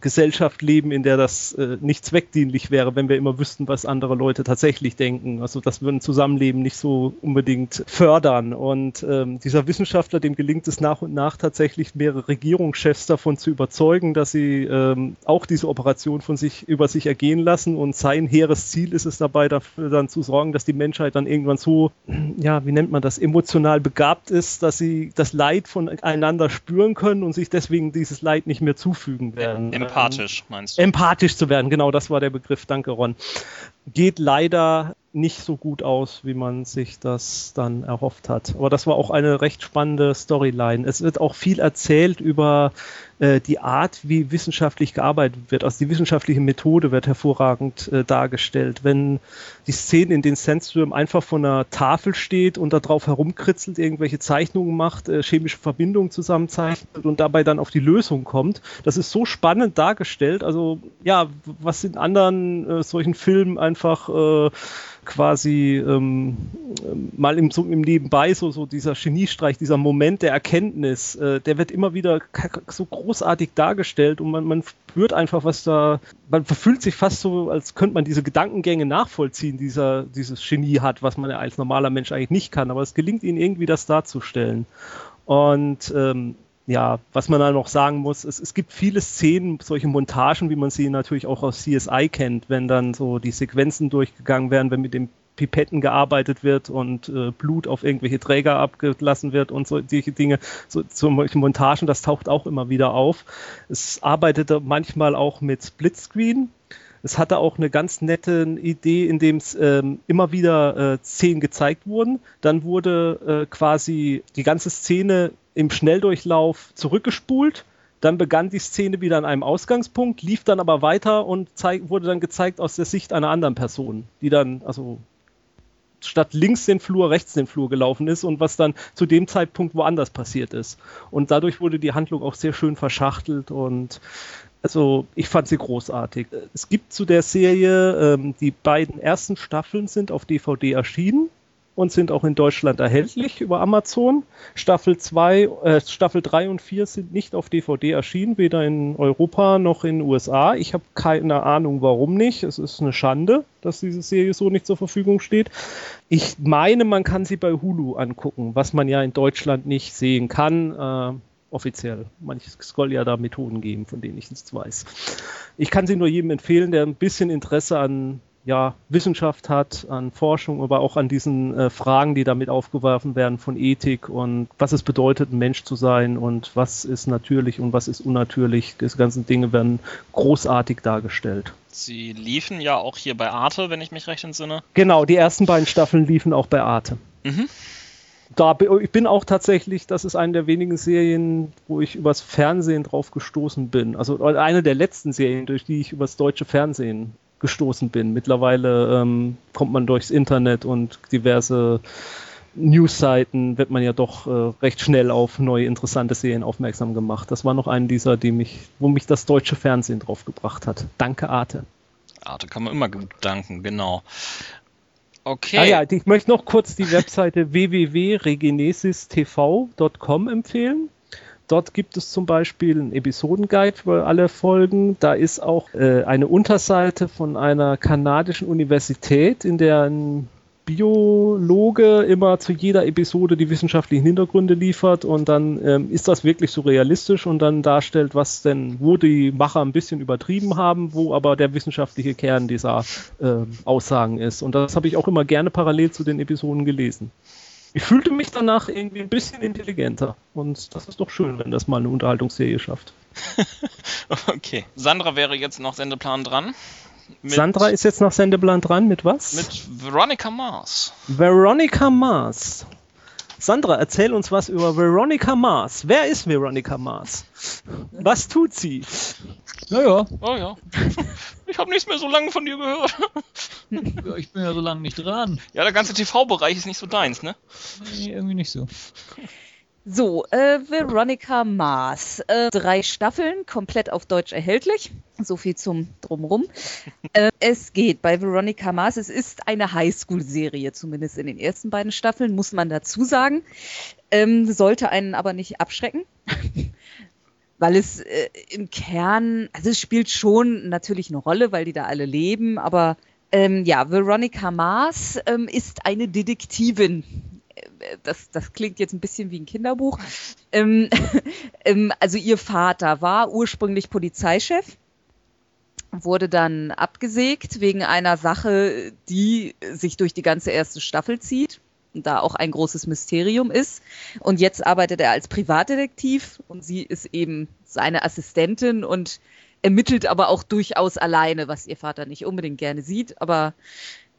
Gesellschaft leben, in der das äh, nicht zweckdienlich wäre, wenn wir immer wüssten, was andere Leute tatsächlich denken. Also das würden Zusammenleben nicht so unbedingt fördern. Und ähm, dieser Wissenschaftler, dem gelingt es nach und nach tatsächlich mehrere Regierungschefs davon zu überzeugen, dass sie ähm, auch diese Operation von sich über sich ergehen lassen. Und sein hehres Ziel ist es dabei, dafür dann zu sorgen, dass die Menschheit dann irgendwann so, ja, wie nennt man das, emotional begabt ist, dass sie das Leid voneinander spüren können und sich deswegen dieses Leid nicht mehr zufügen gezogen werden. Empathisch, meinst du? Empathisch zu werden, genau, das war der Begriff. Danke, Ron. Geht leider nicht so gut aus, wie man sich das dann erhofft hat. Aber das war auch eine recht spannende Storyline. Es wird auch viel erzählt über äh, die Art, wie wissenschaftlich gearbeitet wird. Also die wissenschaftliche Methode wird hervorragend äh, dargestellt. Wenn die Szene, in denen Sandstrom einfach von einer Tafel steht und darauf herumkritzelt, irgendwelche Zeichnungen macht, äh, chemische Verbindungen zusammenzeichnet und dabei dann auf die Lösung kommt, das ist so spannend dargestellt. Also ja, was in anderen äh, solchen Filmen einfach äh, quasi ähm, mal im, so im Nebenbei so, so dieser Geniestreich, dieser Moment der Erkenntnis, äh, der wird immer wieder so großartig dargestellt und man, man spürt einfach, was da, man verfühlt sich fast so, als könnte man diese Gedankengänge nachvollziehen, dieser, dieses Genie hat, was man ja als normaler Mensch eigentlich nicht kann, aber es gelingt ihnen irgendwie, das darzustellen. Und ähm, ja, was man da noch sagen muss, es, es gibt viele Szenen, solche Montagen, wie man sie natürlich auch aus CSI kennt, wenn dann so die Sequenzen durchgegangen werden, wenn mit den Pipetten gearbeitet wird und äh, Blut auf irgendwelche Träger abgelassen wird und so, solche Dinge, so, solche Montagen, das taucht auch immer wieder auf. Es arbeitete manchmal auch mit Splitscreen. Es hatte auch eine ganz nette Idee, in dem es ähm, immer wieder äh, Szenen gezeigt wurden. Dann wurde äh, quasi die ganze Szene im Schnelldurchlauf zurückgespult. Dann begann die Szene wieder an einem Ausgangspunkt, lief dann aber weiter und wurde dann gezeigt aus der Sicht einer anderen Person, die dann, also statt links den Flur, rechts den Flur gelaufen ist und was dann zu dem Zeitpunkt woanders passiert ist. Und dadurch wurde die Handlung auch sehr schön verschachtelt und also ich fand sie großartig. Es gibt zu der Serie, ähm, die beiden ersten Staffeln sind auf DVD erschienen und sind auch in Deutschland erhältlich über Amazon. Staffel 2, äh, Staffel 3 und 4 sind nicht auf DVD erschienen, weder in Europa noch in den USA. Ich habe keine Ahnung, warum nicht. Es ist eine Schande, dass diese Serie so nicht zur Verfügung steht. Ich meine, man kann sie bei Hulu angucken, was man ja in Deutschland nicht sehen kann. Äh, offiziell. Manches soll ja da Methoden geben, von denen ich nichts weiß. Ich kann sie nur jedem empfehlen, der ein bisschen Interesse an ja, Wissenschaft hat, an Forschung, aber auch an diesen äh, Fragen, die damit aufgeworfen werden von Ethik und was es bedeutet, ein Mensch zu sein und was ist natürlich und was ist unnatürlich. Diese ganzen Dinge werden großartig dargestellt. Sie liefen ja auch hier bei Arte, wenn ich mich recht entsinne. Genau, die ersten beiden Staffeln liefen auch bei Arte. Mhm. Da, ich bin auch tatsächlich, das ist eine der wenigen Serien, wo ich übers Fernsehen drauf gestoßen bin. Also eine der letzten Serien, durch die ich übers deutsche Fernsehen gestoßen bin. Mittlerweile ähm, kommt man durchs Internet und diverse Newsseiten wird man ja doch äh, recht schnell auf neue interessante Serien aufmerksam gemacht. Das war noch ein dieser, die mich, wo mich das deutsche Fernsehen drauf gebracht hat. Danke, Arte. Arte kann man immer gut danken, genau. Okay. Ah ja, ich möchte noch kurz die Webseite www.regenesistv.com empfehlen Dort gibt es zum Beispiel einen Episodenguide für alle Folgen. Da ist auch äh, eine Unterseite von einer kanadischen Universität, in der ein Biologe immer zu jeder Episode die wissenschaftlichen Hintergründe liefert und dann ähm, ist das wirklich so realistisch und dann darstellt, was denn, wo die Macher ein bisschen übertrieben haben, wo aber der wissenschaftliche Kern dieser äh, Aussagen ist. Und das habe ich auch immer gerne parallel zu den Episoden gelesen. Ich fühlte mich danach irgendwie ein bisschen intelligenter und das ist doch schön, wenn das mal eine Unterhaltungsserie schafft. okay. Sandra wäre jetzt noch Sendeplan dran. Sandra ist jetzt nach Sendeplan dran mit was? Mit Veronica Mars. Veronica Mars. Sandra, erzähl uns was über Veronica Mars. Wer ist Veronica Mars? Was tut sie? Naja. Oh ja. Ich habe nichts mehr so lange von dir gehört. Ja, ich bin ja so lange nicht dran. Ja, der ganze TV-Bereich ist nicht so deins, ne? Nee, irgendwie nicht so. So, äh, Veronica Mars. Äh, drei Staffeln, komplett auf Deutsch erhältlich. So viel zum Drumrum. äh, es geht bei Veronica Mars. Es ist eine Highschool-Serie, zumindest in den ersten beiden Staffeln, muss man dazu sagen. Ähm, sollte einen aber nicht abschrecken. weil es äh, im Kern, also es spielt schon natürlich eine Rolle, weil die da alle leben, aber ähm, ja, Veronica Mars ähm, ist eine Detektivin, das, das klingt jetzt ein bisschen wie ein Kinderbuch. Ähm, ähm, also ihr Vater war ursprünglich Polizeichef, wurde dann abgesägt wegen einer Sache, die sich durch die ganze erste Staffel zieht da auch ein großes Mysterium ist. Und jetzt arbeitet er als Privatdetektiv und sie ist eben seine Assistentin und ermittelt aber auch durchaus alleine, was ihr Vater nicht unbedingt gerne sieht. Aber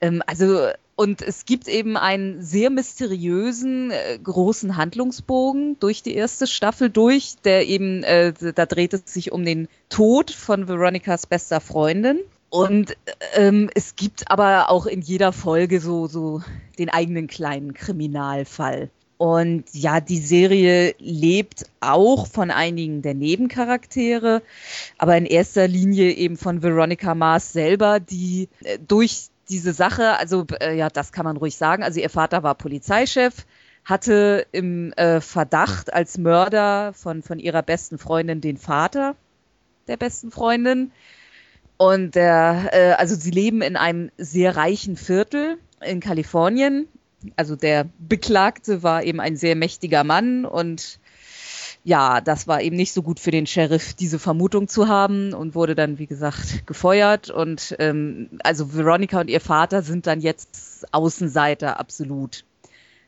ähm, also und es gibt eben einen sehr mysteriösen, äh, großen Handlungsbogen durch die erste Staffel durch, der eben, äh, da dreht es sich um den Tod von Veronicas bester Freundin. Und ähm, es gibt aber auch in jeder Folge so, so den eigenen kleinen Kriminalfall. Und ja, die Serie lebt auch von einigen der Nebencharaktere, aber in erster Linie eben von Veronica Mars selber, die äh, durch diese Sache, also äh, ja, das kann man ruhig sagen. Also ihr Vater war Polizeichef, hatte im äh, Verdacht als Mörder von, von ihrer besten Freundin den Vater der besten Freundin. Und der, äh, also sie leben in einem sehr reichen Viertel in Kalifornien. Also der Beklagte war eben ein sehr mächtiger Mann und ja, das war eben nicht so gut für den Sheriff, diese Vermutung zu haben und wurde dann, wie gesagt, gefeuert. Und ähm, also Veronica und ihr Vater sind dann jetzt Außenseiter absolut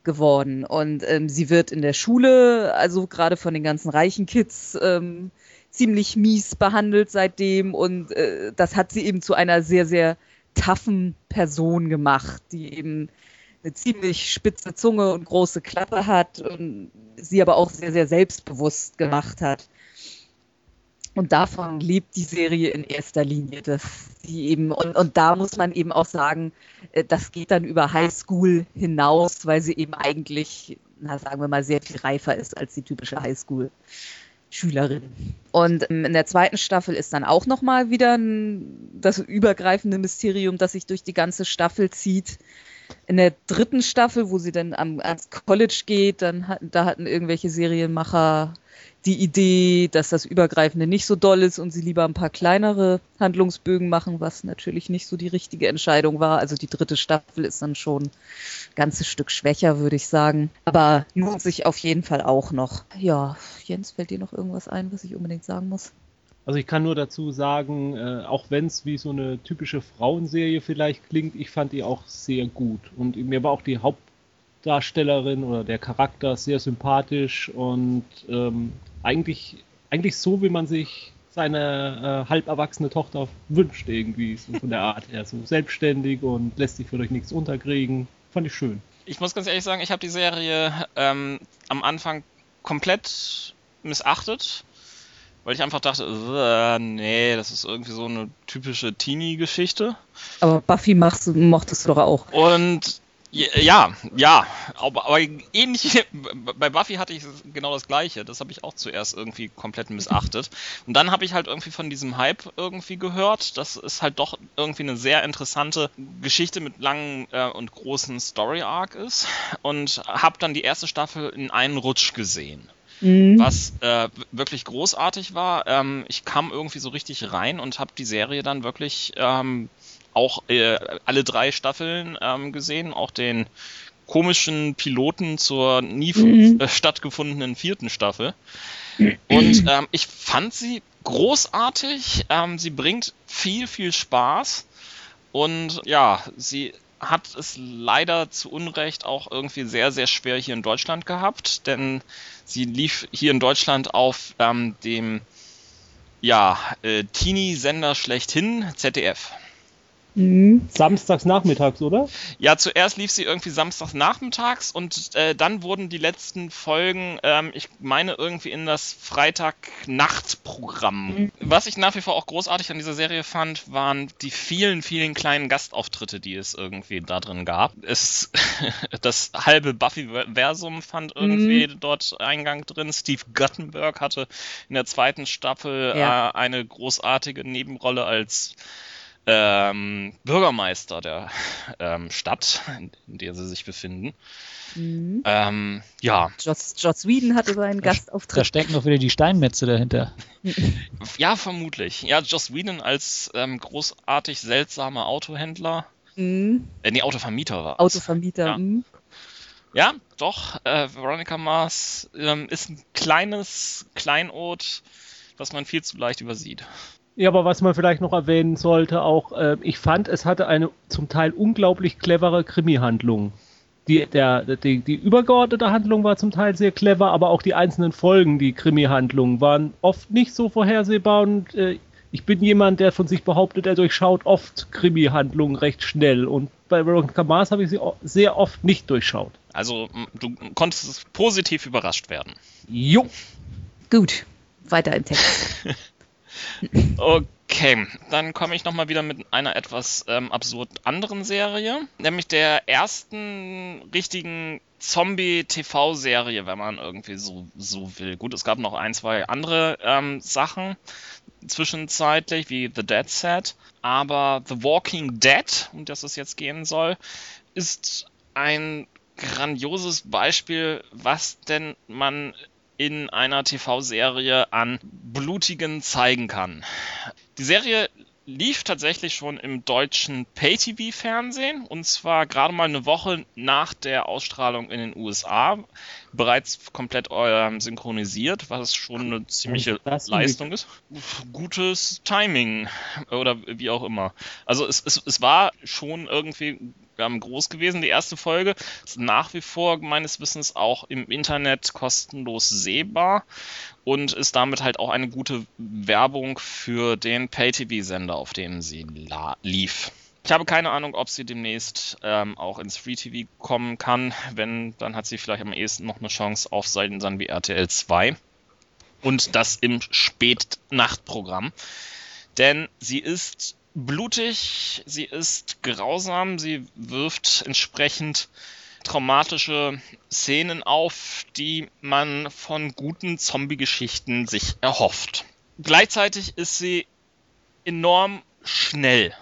geworden. Und ähm, sie wird in der Schule, also gerade von den ganzen reichen Kids, ähm, ziemlich mies behandelt seitdem. Und äh, das hat sie eben zu einer sehr, sehr taffen Person gemacht, die eben eine ziemlich spitze Zunge und große Klappe hat und sie aber auch sehr, sehr selbstbewusst gemacht hat. Und davon lebt die Serie in erster Linie, dass sie eben, und, und da muss man eben auch sagen, äh, das geht dann über Highschool hinaus, weil sie eben eigentlich, na, sagen wir mal, sehr viel reifer ist als die typische Highschool. Schülerin. Und ähm, in der zweiten Staffel ist dann auch nochmal wieder das übergreifende Mysterium, das sich durch die ganze Staffel zieht in der dritten Staffel, wo sie dann am, ans College geht, dann hat, da hatten irgendwelche Serienmacher die Idee, dass das Übergreifende nicht so doll ist und sie lieber ein paar kleinere Handlungsbögen machen, was natürlich nicht so die richtige Entscheidung war. Also die dritte Staffel ist dann schon ein ganzes Stück schwächer, würde ich sagen. Aber lohnt sich auf jeden Fall auch noch. Ja, Jens, fällt dir noch irgendwas ein, was ich unbedingt sagen muss? Also ich kann nur dazu sagen, äh, auch wenn es wie so eine typische Frauenserie vielleicht klingt, ich fand die auch sehr gut. Und mir war auch die Hauptdarstellerin oder der Charakter sehr sympathisch und ähm, eigentlich, eigentlich so, wie man sich seine äh, halb erwachsene Tochter wünscht, irgendwie, so von der Art her. So selbstständig und lässt sich für euch nichts unterkriegen. Fand ich schön. Ich muss ganz ehrlich sagen, ich habe die Serie ähm, am Anfang komplett missachtet weil ich einfach dachte, äh, nee, das ist irgendwie so eine typische Teenie-Geschichte. Aber Buffy machst, mochtest du doch auch. Und ja, ja, aber, aber ähnlich, bei Buffy hatte ich genau das gleiche. Das habe ich auch zuerst irgendwie komplett missachtet. Und dann habe ich halt irgendwie von diesem Hype irgendwie gehört, dass es halt doch irgendwie eine sehr interessante Geschichte mit langen äh, und großen Story-Arc ist. Und habe dann die erste Staffel in einen Rutsch gesehen. Mhm. was äh, wirklich großartig war. Ähm, ich kam irgendwie so richtig rein und habe die Serie dann wirklich ähm, auch äh, alle drei Staffeln ähm, gesehen, auch den komischen Piloten zur nie Mhm. äh, stattgefundenen vierten Staffel. Und ähm, ich fand sie großartig. Ähm, sie bringt viel, viel Spaß. Und ja, sie hat es leider zu Unrecht auch irgendwie sehr, sehr schwer hier in Deutschland gehabt, denn sie lief hier in Deutschland auf ähm, dem ja, äh, Teenie-Sender schlechthin, ZDF. Mhm. Samstags nachmittags, oder? Ja, zuerst lief sie irgendwie samstags nachmittags und äh, dann wurden die letzten Folgen, ähm, ich meine, irgendwie in das Freitag-Nacht-Programm. Mhm. Was ich nach wie vor auch großartig an dieser Serie fand, waren die vielen, vielen kleinen Gastauftritte, die es irgendwie da drin gab. Es, das halbe Buffy-Versum fand irgendwie dort Eingang drin. Steve Guttenberg hatte in der zweiten Staffel Ja. äh, eine großartige Nebenrolle als ähm, Bürgermeister der ähm, Stadt, in, in der sie sich befinden. Mhm. Ähm, ja, Joss, Joss Whedon hatte seinen Da Gastauftritt. stecken doch wieder die Steinmetze dahinter. ja, vermutlich. Ja, Joss Whedon als ähm, großartig seltsamer Autohändler. Mhm. Äh, nee, Autovermieter war. es. Autovermieter. Ja. Mhm. Ja, doch. Äh, Veronica Mars ähm, ist ein kleines Kleinod, was man viel zu leicht übersieht. Ja, aber was man vielleicht noch erwähnen sollte, auch, äh, ich fand, es hatte eine zum Teil unglaublich clevere Krimi-Handlung. Die, der, die, die übergeordnete Handlung war zum Teil sehr clever, aber auch die einzelnen Folgen, die Krimi-Handlungen, waren oft nicht so vorhersehbar und äh, ich bin jemand, der von sich behauptet, er durchschaut oft Krimi-Handlungen recht schnell und bei Veronica Mars habe ich sie sehr oft nicht durchschaut. Also, du konntest positiv überrascht werden. Jo. Gut, weiter im Text. Okay, dann komme ich nochmal wieder mit einer etwas ähm, absurd anderen Serie, nämlich der ersten richtigen Zombie-TV-Serie, wenn man irgendwie so, so will. Gut, es gab noch ein, zwei andere ähm, Sachen zwischenzeitlich, wie The Dead Set, aber The Walking Dead, um das es jetzt gehen soll, ist ein grandioses Beispiel, was denn man in einer TV-Serie an blutigen zeigen kann. Die Serie lief tatsächlich schon im deutschen Pay-TV-Fernsehen und zwar gerade mal eine Woche nach der Ausstrahlung in den USA, bereits komplett ähm, synchronisiert, was schon eine ziemliche ist Leistung ist. Gutes Timing oder wie auch immer. Also es, es, es war schon irgendwie ähm, groß gewesen. Die erste Folge ist nach wie vor meines Wissens auch im Internet kostenlos sehbar und ist damit halt auch eine gute Werbung für den Pay-TV-Sender, auf dem sie la- lief. Ich habe keine Ahnung, ob sie demnächst ähm, auch ins Free TV kommen kann. Wenn, dann hat sie vielleicht am ehesten noch eine Chance auf Seiten wie RTL 2. Und das im Spätnachtprogramm. Denn sie ist blutig, sie ist grausam, sie wirft entsprechend traumatische Szenen auf, die man von guten Zombie-Geschichten sich erhofft. Gleichzeitig ist sie enorm schnell.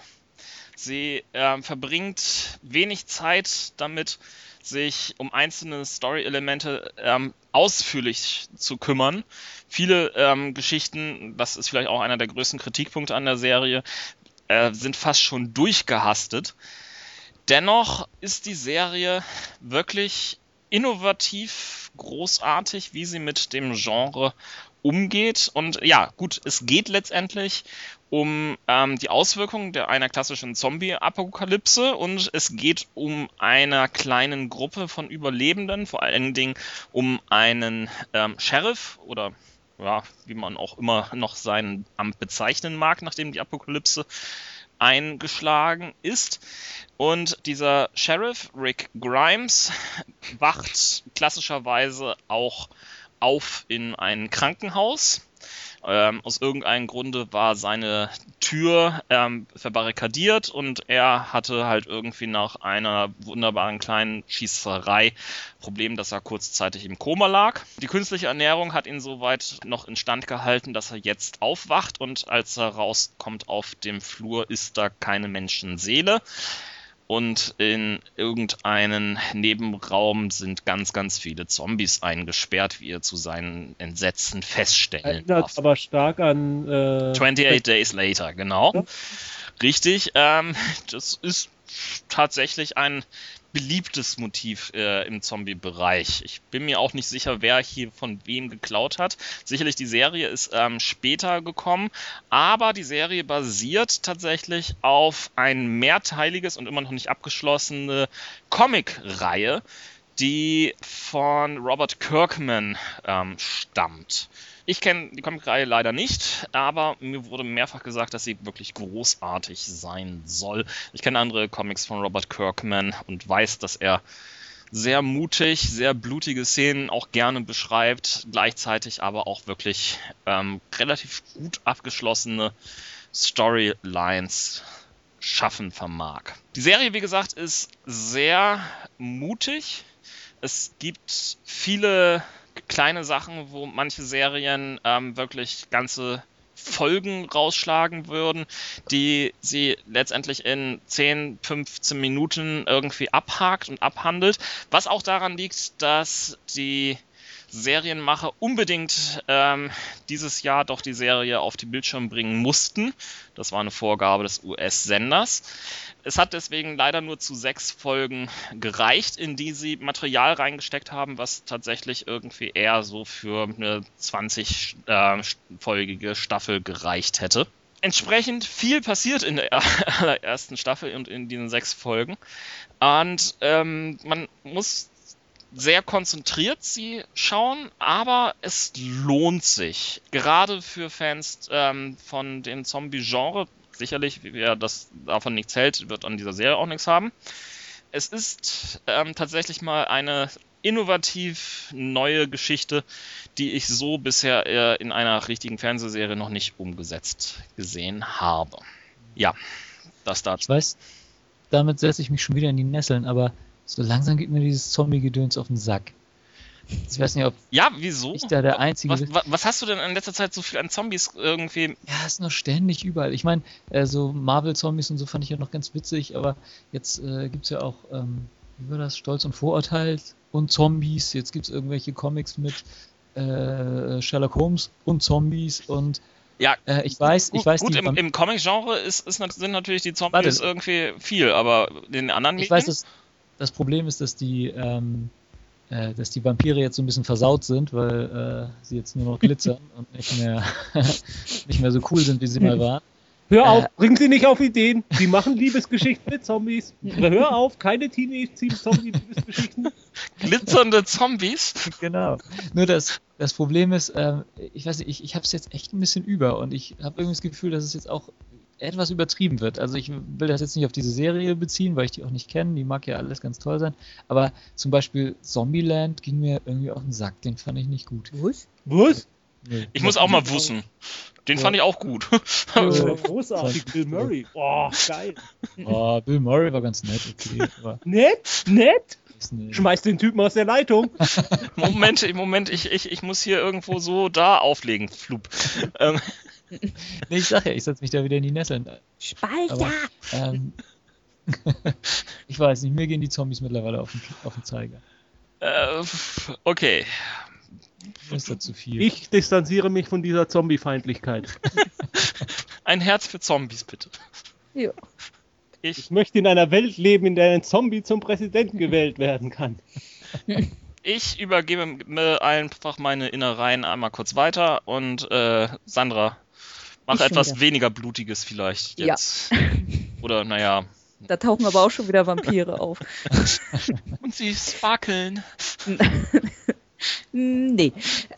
Sie äh, verbringt wenig Zeit damit, sich um einzelne Story-Elemente ähm, ausführlich zu kümmern. Viele ähm, Geschichten, das ist vielleicht auch einer der größten Kritikpunkte an der Serie, äh, sind fast schon durchgehastet. Dennoch ist die Serie wirklich innovativ, großartig, wie sie mit dem Genre umgeht. Und ja, gut, es geht letztendlich um ähm, die Auswirkungen der einer klassischen Zombie-Apokalypse und es geht um einer kleinen Gruppe von Überlebenden, vor allen Dingen um einen ähm, Sheriff oder ja, wie man auch immer noch sein Amt bezeichnen mag, nachdem die Apokalypse eingeschlagen ist. Und dieser Sheriff, Rick Grimes, wacht klassischerweise auch auf in ein Krankenhaus. Ähm, aus irgendeinem Grunde war seine Tür ähm, verbarrikadiert und er hatte halt irgendwie nach einer wunderbaren kleinen Schießerei Problem, dass er kurzzeitig im Koma lag. Die künstliche Ernährung hat ihn soweit noch instand gehalten, dass er jetzt aufwacht und als er rauskommt auf dem Flur, ist da keine Menschenseele. Und in irgendeinen Nebenraum sind ganz, ganz viele Zombies eingesperrt, wie er zu seinen Entsetzen feststellen Erinnert darf. aber stark an. Äh, 28 Days Later, genau. Ja. Richtig. Ähm, das ist tatsächlich ein beliebtes Motiv äh, im Zombie-Bereich. Ich bin mir auch nicht sicher, wer hier von wem geklaut hat. Sicherlich die Serie ist ähm, später gekommen, aber die Serie basiert tatsächlich auf ein mehrteiliges und immer noch nicht abgeschlossene Comic-Reihe, die von Robert Kirkman ähm, stammt. Ich kenne die Comicreihe leider nicht, aber mir wurde mehrfach gesagt, dass sie wirklich großartig sein soll. Ich kenne andere Comics von Robert Kirkman und weiß, dass er sehr mutig, sehr blutige Szenen auch gerne beschreibt, gleichzeitig aber auch wirklich ähm, relativ gut abgeschlossene Storylines schaffen vermag. Die Serie, wie gesagt, ist sehr mutig. Es gibt viele kleine Sachen, wo manche Serien ähm, wirklich ganze Folgen rausschlagen würden, die sie letztendlich in 10, 15 Minuten irgendwie abhakt und abhandelt. Was auch daran liegt, dass die Serienmacher unbedingt ähm, dieses Jahr doch die Serie auf die Bildschirme bringen mussten. Das war eine Vorgabe des US-Senders. Es hat deswegen leider nur zu sechs Folgen gereicht, in die sie Material reingesteckt haben, was tatsächlich irgendwie eher so für eine 20-folgige Staffel gereicht hätte. Entsprechend viel passiert in der allerersten Staffel und in diesen sechs Folgen. Und ähm, man muss sehr konzentriert sie schauen, aber es lohnt sich. Gerade für Fans ähm, von dem Zombie-Genre, sicherlich, wer das davon nichts hält, wird an dieser Serie auch nichts haben. Es ist ähm, tatsächlich mal eine innovativ neue Geschichte, die ich so bisher äh, in einer richtigen Fernsehserie noch nicht umgesetzt gesehen habe. Ja, das Ich dazu. weiß, damit setze ich mich schon wieder in die Nesseln, aber so langsam geht mir dieses Zombie-Gedöns auf den Sack. Ich weiß nicht, ob Ja, wieso? ich da der Einzige Was, was, was hast du denn in letzter Zeit so viel an Zombies irgendwie? Ja, ist noch ständig überall. Ich meine, äh, so Marvel-Zombies und so fand ich ja noch ganz witzig, aber jetzt äh, gibt es ja auch, ähm, wie war das, Stolz und Vorurteil und Zombies. Jetzt gibt es irgendwelche Comics mit äh, Sherlock Holmes und Zombies und Ja, äh, ich weiß, gut, ich weiß, gut im, im Comic-Genre ist, ist, sind natürlich die Zombies Warte. irgendwie viel, aber den anderen ich Medien? weiß, dass das Problem ist, dass die, ähm, äh, dass die Vampire jetzt so ein bisschen versaut sind, weil äh, sie jetzt nur noch glitzern und nicht mehr, nicht mehr so cool sind, wie sie mal waren. Hör auf, Äh. bringen Sie nicht auf Ideen. Sie machen Liebesgeschichten mit Zombies. Hör auf, keine Teenage-Zombie-Liebesgeschichten. glitzernde Zombies? Genau. Nur das, das Problem ist, ähm, ich weiß nicht, ich, ich habe es jetzt echt ein bisschen über und ich habe irgendwie das Gefühl, dass es jetzt auch etwas übertrieben wird. Also ich will das jetzt nicht auf diese Serie beziehen, weil ich die auch nicht kenne. Die mag ja alles ganz toll sein. Aber zum Beispiel Zombieland ging mir irgendwie auf den Sack. Den fand ich nicht gut. Was? Was? Nee. Ich muss auch mal wussen. Den fand ich auch gut. Äh, großartig, Bill Murray. Boah, geil. Oh, Bill Murray war ganz nett, okay. Aber Nett, nett. Schmeiß den Typen aus der Leitung. Moment, im Moment, ich, ich, ich muss hier irgendwo so da auflegen. Flup. Ähm, nee, ich sag ja, ich setze mich da wieder in die Nesseln. Speicher! Aber, ähm, ich weiß nicht, mir gehen die Zombies mittlerweile auf den, auf den Zeiger. äh, okay. Ist das zu viel. Ich distanziere mich von dieser Zombie-Feindlichkeit. Ein Herz für Zombies, bitte. Ja. Ich, Ich möchte in einer Welt leben, in der ein Zombie zum Präsidenten gewählt werden kann. ich übergebe mir einfach meine Innereien einmal kurz weiter und äh, Sandra, mach Ich etwas wieder. weniger Blutiges vielleicht Ja. jetzt. Oder naja. Da tauchen aber auch schon wieder Vampire auf. Und sie sparkeln. Nee.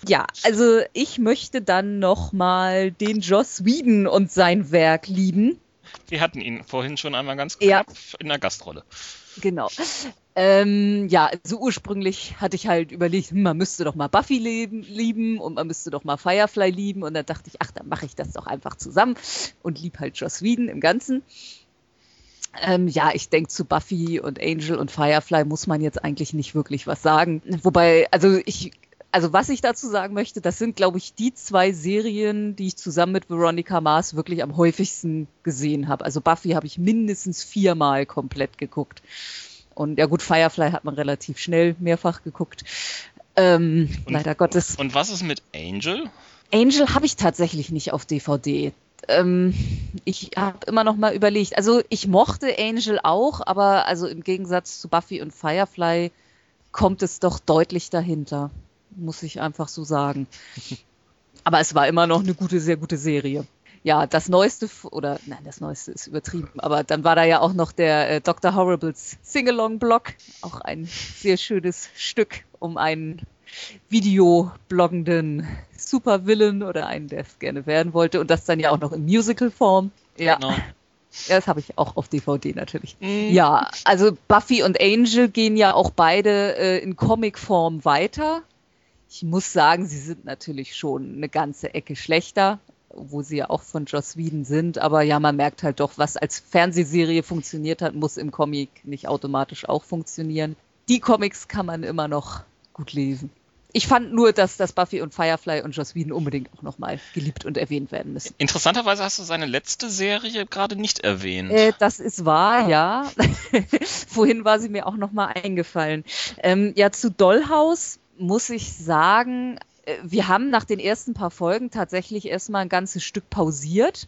Ja, also ich möchte dann nochmal den Joss Whedon und sein Werk lieben. Wir hatten ihn vorhin schon einmal ganz Ja. knapp in der Gastrolle. Genau. Ähm, ja, also ursprünglich hatte ich halt überlegt, hm, man müsste doch mal Buffy leben, lieben und man müsste doch mal Firefly lieben. Und dann dachte ich, ach, dann mache ich das doch einfach zusammen und lieb halt Joss Whedon im Ganzen. Ähm, ja, ich denke, zu Buffy und Angel und Firefly muss man jetzt eigentlich nicht wirklich was sagen. Wobei, also ich also was ich dazu sagen möchte, das sind, glaube ich, die zwei Serien, die ich zusammen mit Veronica Mars wirklich am häufigsten gesehen habe. Also Buffy habe ich mindestens viermal komplett geguckt. Und ja gut, Firefly hat man relativ schnell mehrfach geguckt. Ähm, Und- leider Gottes. Und was ist mit Angel? Angel habe ich tatsächlich nicht auf DVD. Ähm, ich habe immer noch mal überlegt. Also ich mochte Angel auch, aber also im Gegensatz zu Buffy und Firefly kommt es doch deutlich dahinter, muss ich einfach so sagen. Aber es war immer noch eine gute, sehr gute Serie. Ja, das Neueste, oder nein, das Neueste ist übertrieben, aber dann war da ja auch noch der äh, Dr. Horribles Sing-Along-Blog, auch ein sehr schönes Stück um einen videobloggenden Supervillain oder einen, der es gerne werden wollte und das dann ja auch noch in Musical-Form. Ja, Genau. ja das habe ich auch auf DVD natürlich. Mhm. Ja, also Buffy und Angel gehen ja auch beide äh, in Comicform weiter. Ich muss sagen, sie sind natürlich schon eine ganze Ecke schlechter, wo sie ja auch von Joss Whedon sind. Aber ja, man merkt halt doch, was als Fernsehserie funktioniert hat, muss im Comic nicht automatisch auch funktionieren. Die Comics kann man immer noch gut lesen. Ich fand nur, dass, dass Buffy und Firefly und Joss Whedon unbedingt auch nochmal geliebt und erwähnt werden müssen. Interessanterweise hast du seine letzte Serie gerade nicht erwähnt. Äh, das ist wahr, ja. Vorhin war sie mir auch nochmal eingefallen. Ähm, ja, zu Dollhouse muss ich sagen, wir haben nach den ersten paar Folgen tatsächlich erstmal ein ganzes Stück pausiert,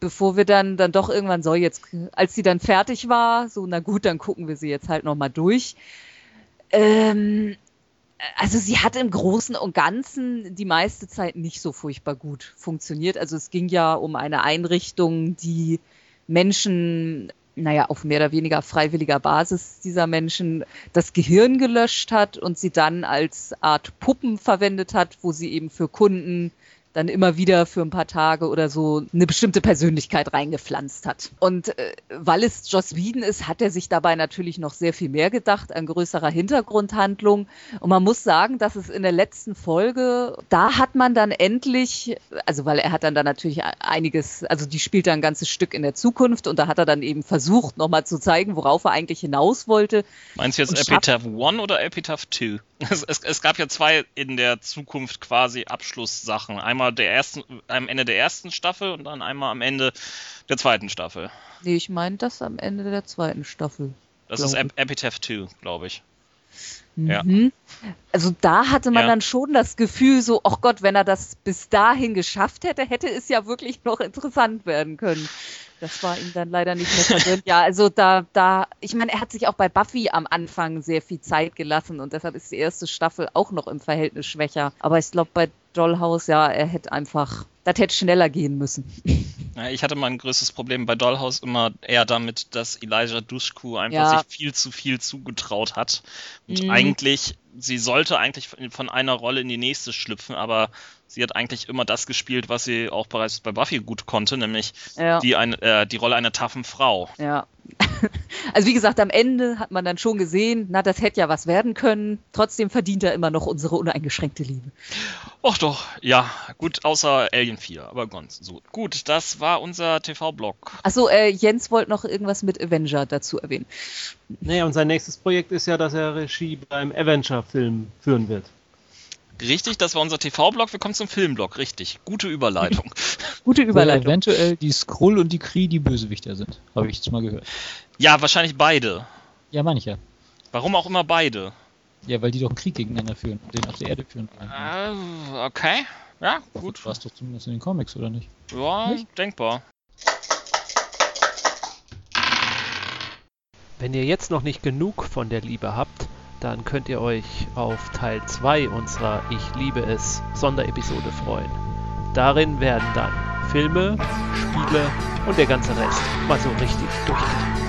bevor wir dann, dann doch irgendwann so jetzt, als sie dann fertig war, so, na gut, dann gucken wir sie jetzt halt nochmal durch. Ähm, also sie hat im Großen und Ganzen die meiste Zeit nicht so furchtbar gut funktioniert. Also es ging ja um eine Einrichtung, die Menschen, naja, auf mehr oder weniger freiwilliger Basis dieser Menschen das Gehirn gelöscht hat und sie dann als Art Puppen verwendet hat, wo sie eben für Kunden dann immer wieder für ein paar Tage oder so eine bestimmte Persönlichkeit reingepflanzt hat. Und äh, weil es Joss Whedon ist, hat er sich dabei natürlich noch sehr viel mehr gedacht an größerer Hintergrundhandlung. Und man muss sagen, dass es in der letzten Folge, da hat man dann endlich, also weil er hat dann da natürlich einiges, also die spielt da ein ganzes Stück in der Zukunft und da hat er dann eben versucht, nochmal zu zeigen, worauf er eigentlich hinaus wollte. Meinst du jetzt Epitaph 1 oder Epitaph 2? Es, es, es gab ja zwei in der Zukunft quasi Abschlusssachen. Einmal der ersten, am Ende der ersten Staffel und dann einmal am Ende der zweiten Staffel. Nee, ich meine das am Ende der zweiten Staffel. Das ist Ep Epitaph 2, glaube ich. Ja. Mhm. Also da hatte man Ja. dann schon das Gefühl, so, ach Gott, wenn er das bis dahin geschafft hätte, hätte es ja wirklich noch interessant werden können. Das war ihm dann leider nicht mehr vergönnt. Ja, also da, da, ich meine, er hat sich auch bei Buffy am Anfang sehr viel Zeit gelassen und deshalb ist die erste Staffel auch noch im Verhältnis schwächer. Aber ich glaube, bei Dollhouse, ja, er hätte einfach, das hätte schneller gehen müssen. Ich hatte mein größtes Problem bei Dollhouse immer eher damit, dass Elijah Dushku einfach Ja. sich viel zu viel zugetraut hat. Und Mhm. eigentlich, sie sollte eigentlich von einer Rolle in die nächste schlüpfen, aber sie hat eigentlich immer das gespielt, was sie auch bereits bei Buffy gut konnte, nämlich Ja. die, eine, äh, die Rolle einer taffen Frau. Ja. Also wie gesagt, am Ende hat man dann schon gesehen, na, das hätte ja was werden können. Trotzdem verdient er immer noch unsere uneingeschränkte Liebe. Och doch, ja, gut, außer Alien 4, aber ganz so. Gut, das war unser TV-Blog. Achso, äh, Jens wollte noch irgendwas mit Avenger dazu erwähnen. Naja, und sein nächstes Projekt ist ja, dass er Regie beim Avenger-Film führen wird. Richtig, das war unser TV-Blog. Wir kommen zum Filmblog, richtig. Gute Überleitung. Gute Weil Überleitung. eventuell die Skrull und die Kree die Bösewichter sind. Habe ich jetzt mal gehört. ja, wahrscheinlich beide. Ja, meine ich ja. Warum auch immer beide? Ja, weil die doch einen Krieg gegeneinander führen, den auf der Erde führen. Äh, okay. Ja, gut. War es doch zumindest in den Comics, oder nicht? Ja, Nicht? denkbar. Wenn ihr jetzt noch nicht genug von der Liebe habt, dann könnt ihr euch auf Teil 2 unserer Ich liebe es Sonderepisode freuen. Darin werden dann Filme, Spiele und der ganze Rest mal so richtig durchgedacht.